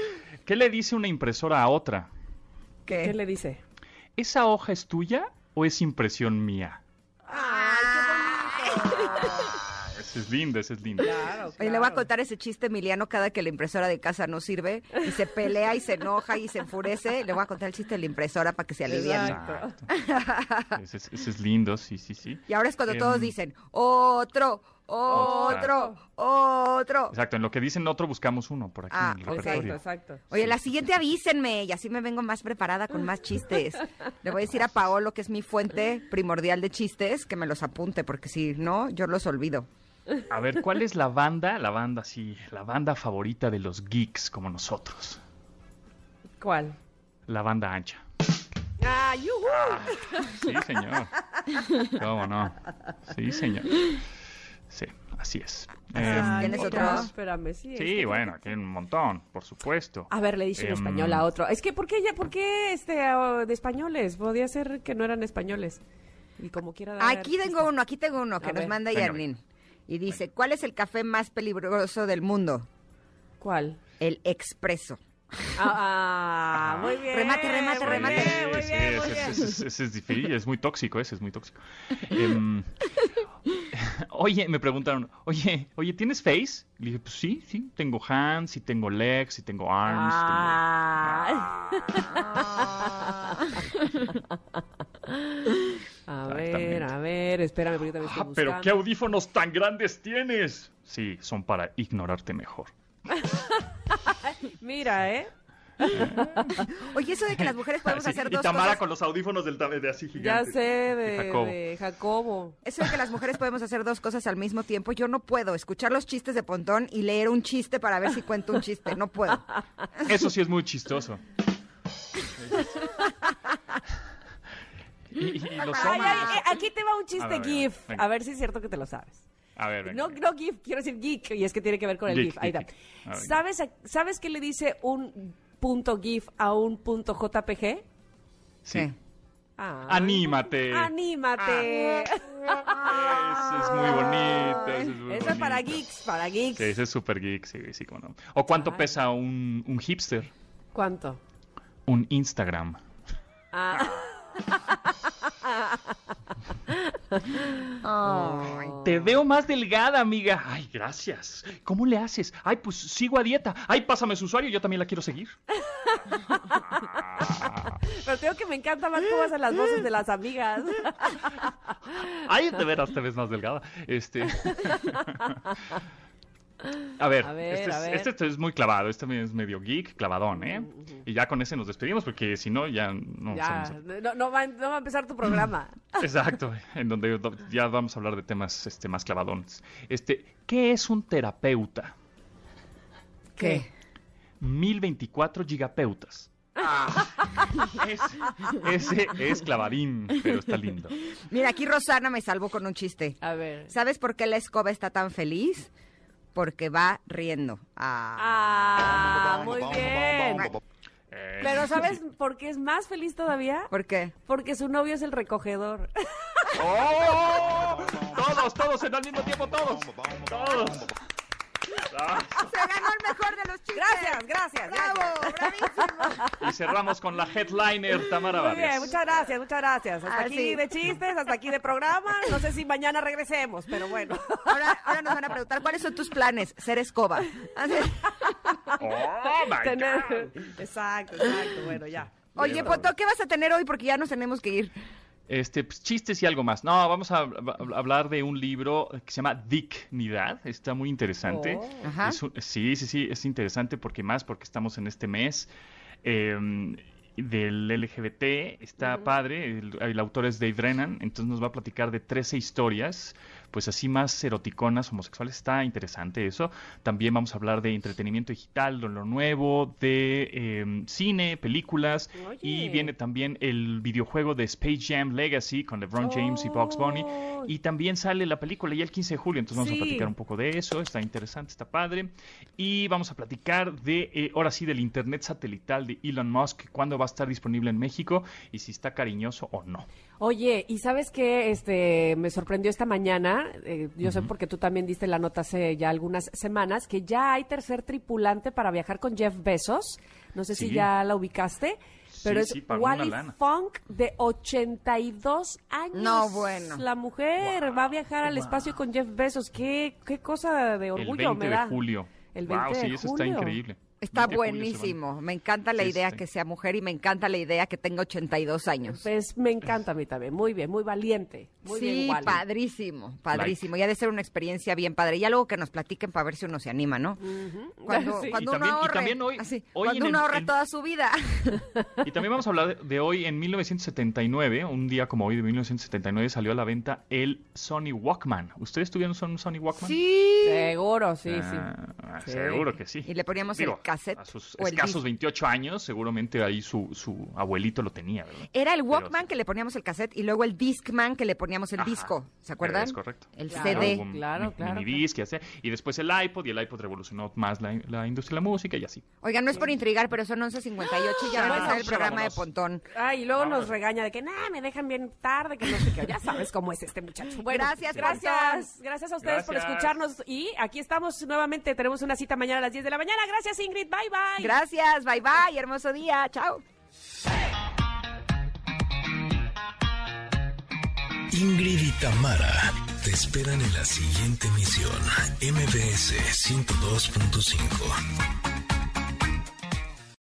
¿Qué le dice una impresora a otra? ¿Qué? ¿Qué le dice? ¿Esa hoja es tuya o es impresión mía? Es lindo, ese es lindo. Claro, Oye, le voy a contar ese chiste Emiliano cada que la impresora de casa no sirve y se pelea y se enoja y se enfurece. Le voy a contar el chiste de la impresora para que se. Exacto. Ese es, ese es lindo, sí, sí, sí. Y ahora es cuando Em, todos dicen, otro, otro, otro. Exacto, en lo que dicen otro buscamos uno por aquí Ah, en el ok. repertorio. Exacto, exacto. Oye, la siguiente avísenme y así me vengo más preparada con más chistes. Le voy a decir a Paolo, que es mi fuente primordial de chistes, que me los apunte, porque si no, yo los olvido. A ver, ¿cuál es la banda, la banda, sí, la banda favorita de los geeks como nosotros? ¿Cuál? La banda ancha. Ah, yujú. Sí, señor. ¿Cómo no? Sí, señor. Sí, así es. Em, ¿Tienes Ay, otro? no, Espérame, sí. es Sí, que- bueno, aquí hay un montón, por supuesto. A ver, le dice en Em, español a otro. Es que, ¿por qué, ya, por qué este, ah, de españoles? Podía ser que no eran españoles. Y como quiera dar Aquí tengo uno, aquí tengo uno que A nos ver. manda Venga, Yarnin. Y dice, ¿cuál es el café más peligroso del mundo? ¿Cuál? El expreso. Ah, ah, muy bien. [laughs] Remate, remate, muy remate. bien, muy Sí, bien, muy ese, bien. ese- ese- ese es difícil, es muy tóxico, ese es muy tóxico. Em, [laughs] oye, me preguntaron, oye, oye, ¿tienes Face? Le dije, pues sí, sí, tengo hands, y tengo legs, y tengo arms. Ah. [laughs] A ver, a ver, espérame, porque yo también tengo- estoy Ah, pero qué audífonos tan grandes tienes. Sí, son para ignorarte mejor. [laughs] Mira, ¿eh? [laughs] Oye, eso de que las mujeres podemos Sí, hacer y dos Tamara cosas... con los audífonos del tamaño de así Ya gigantes. sé, de Jacobo. de Jacobo. Eso de que las mujeres podemos hacer dos cosas al mismo tiempo, yo no puedo escuchar los chistes de Pontón y leer un chiste para ver si cuento un chiste. No puedo. Eso sí es muy chistoso. Y, y los [laughs] Ay, ay, eh, aquí te va un chiste A ver, venga, GIF. venga. A ver si es cierto que te lo sabes. A ver, venga, No, venga. no GIF, quiero decir geek, y es que tiene que ver con el Geek, GIF. Ahí está. [laughs] ¿Sabes, a- ¿Sabes qué le dice un punto GIF a un punto JPG? Sí. ¿Qué? Ah. Anímate. ¡Anímate! Ese es muy bonito. Ese es muy Eso es para geeks, para geeks. Sí, ese es super geek, sí, sí, cómo no. ¿O cuánto Ah. pesa un, un hipster? ¿Cuánto? Un Instagram. Ah, [laughs] Ay. Te veo más delgada, amiga. Ay, gracias. ¿Cómo le haces? Ay, pues sigo a dieta. Ay, pásame su usuario, yo también la quiero seguir. pero tengo que me encanta más cómo hacen las voces de las amigas. Ay, de veras te ves más delgada. Este. A ver, A ver, este, a es, ver. este es muy clavado, este también es medio geek, clavadón, ¿eh? Y ya con ese nos despedimos porque si no, ya no ya, no, no va, no va a empezar tu programa. [laughs] Exacto, en donde do- ya vamos a hablar de temas este, más clavadones. Este, ¿qué es un terapeuta? ¿Qué? 1024 gigapeutas. [laughs] Ese, ese es clavadín, pero está lindo. Mira, aquí Rosana me salvó con un chiste. A ver. ¿Sabes por qué la escoba está tan feliz? Porque va riendo. Ah. Ah, muy bien. Eh, Pero ¿sabes [laughs] por qué es más feliz todavía? ¿Por qué? Porque su novio es el recogedor. [laughs] ¡Oh! Todos, todos en al mismo tiempo, todos. Todos. Ah, [laughs] Se ganó el mejor de los chistes. Gracias, gracias. Bravo, bravísimo. y cerramos con la headliner Tamara Muy bien, muchas gracias, muchas gracias. Hasta Ah, aquí sí. de chistes, hasta aquí de programa. No sé si mañana regresemos, pero bueno. Ahora, ahora nos van a preguntar cuáles son tus planes. Ser escoba. ¡Oh, my Tener- God! Exacto, exacto. Bueno, ya. Oye, Poto, ¿qué vas a tener hoy? Porque ya nos tenemos que ir. Este, pues, chistes y algo más. No, vamos a, a- a hablar de un libro que se llama Dignidad. Está muy interesante. Oh. Ajá. Es un- sí, sí, sí, es interesante porque más porque estamos en este mes eh, del LGBT. Está padre. El, el autor es Dave Brennan. Entonces nos va a platicar de 13 historias, pues así más eroticonas, homosexuales. Está interesante eso. También vamos a hablar de entretenimiento digital, de lo nuevo, de eh, cine, películas. Oye. Y viene también el videojuego de Space Jam Legacy con LeBron James y Bugs Bunny. Oh. Y también sale la película ya el 15 de julio, entonces vamos Sí. a platicar un poco de eso, está interesante, está padre. Y vamos a platicar de, eh, ahora sí, del Internet satelital de Elon Musk, cuándo va a estar disponible en México y si está cariñoso o no. Oye, ¿y sabes qué? Este, me sorprendió esta mañana, eh, yo sé porque tú también diste la nota hace ya algunas semanas, que ya hay tercer tripulante para viajar con Jeff Bezos. No sé si Sí. ya la ubicaste, pero Sí, es sí, Wally. Funk de 82 años. No, bueno. La mujer va a viajar al espacio con Jeff Bezos. ¿Qué, qué cosa de El orgullo 20 me de da. julio. El wow, 20 sí, de eso está julio. increíble. Está 20 de julio se van. buenísimo. Me encanta la Sí, idea sí. que sea mujer y me encanta la idea que tenga 82 años. Pues me encanta a mí también. Muy bien, muy valiente. Muy sí, bien, Wally. padrísimo, padrísimo. Y ha de ser una experiencia bien padre. Ya luego que nos platiquen para ver si uno se anima, ¿no? Cuando, [laughs] Sí. cuando Y uno también- y ahorre, también hoy- así, hoy cuando uno el- ahorra en- toda su vida. [laughs] Y también vamos a hablar de hoy, en 1979, un día como hoy de 1979, salió a la venta el Sony Walkman. ¿Ustedes tuvieron un Sony Walkman? sí. Seguro, sí, sí. Ah, Sí. Seguro que sí. Y le poníamos Digo, el cassette A sus o escasos disco. 28 años, seguramente ahí su, su abuelito lo tenía, ¿verdad? Era el Walkman que le poníamos el cassette y luego el Discman que le poníamos el Ajá. disco. ¿Se acuerdan? Es correcto. El Claro. CD. Un Claro, claro, minidisc y así. Y después el iPod, y el iPod revolucionó más la, la industria de la música y así. Oigan, no es por intrigar, pero son 11.58 y ya va a empezar el programa de. Pontón. Ay, y luego nos regaña de que, nah, me dejan bien tarde, que no sé qué. Ya sabes cómo es este muchacho. Bueno, Gracias, gracias. Gracias a ustedes por escucharnos. Y aquí estamos nuevamente. Tenemos una cita mañana a las 10 de la mañana. Gracias, Ingrid. Bye, bye. Gracias, bye bye, hermoso día, chao. Ingrid y Tamara te esperan en la siguiente emisión, MBS 102.5.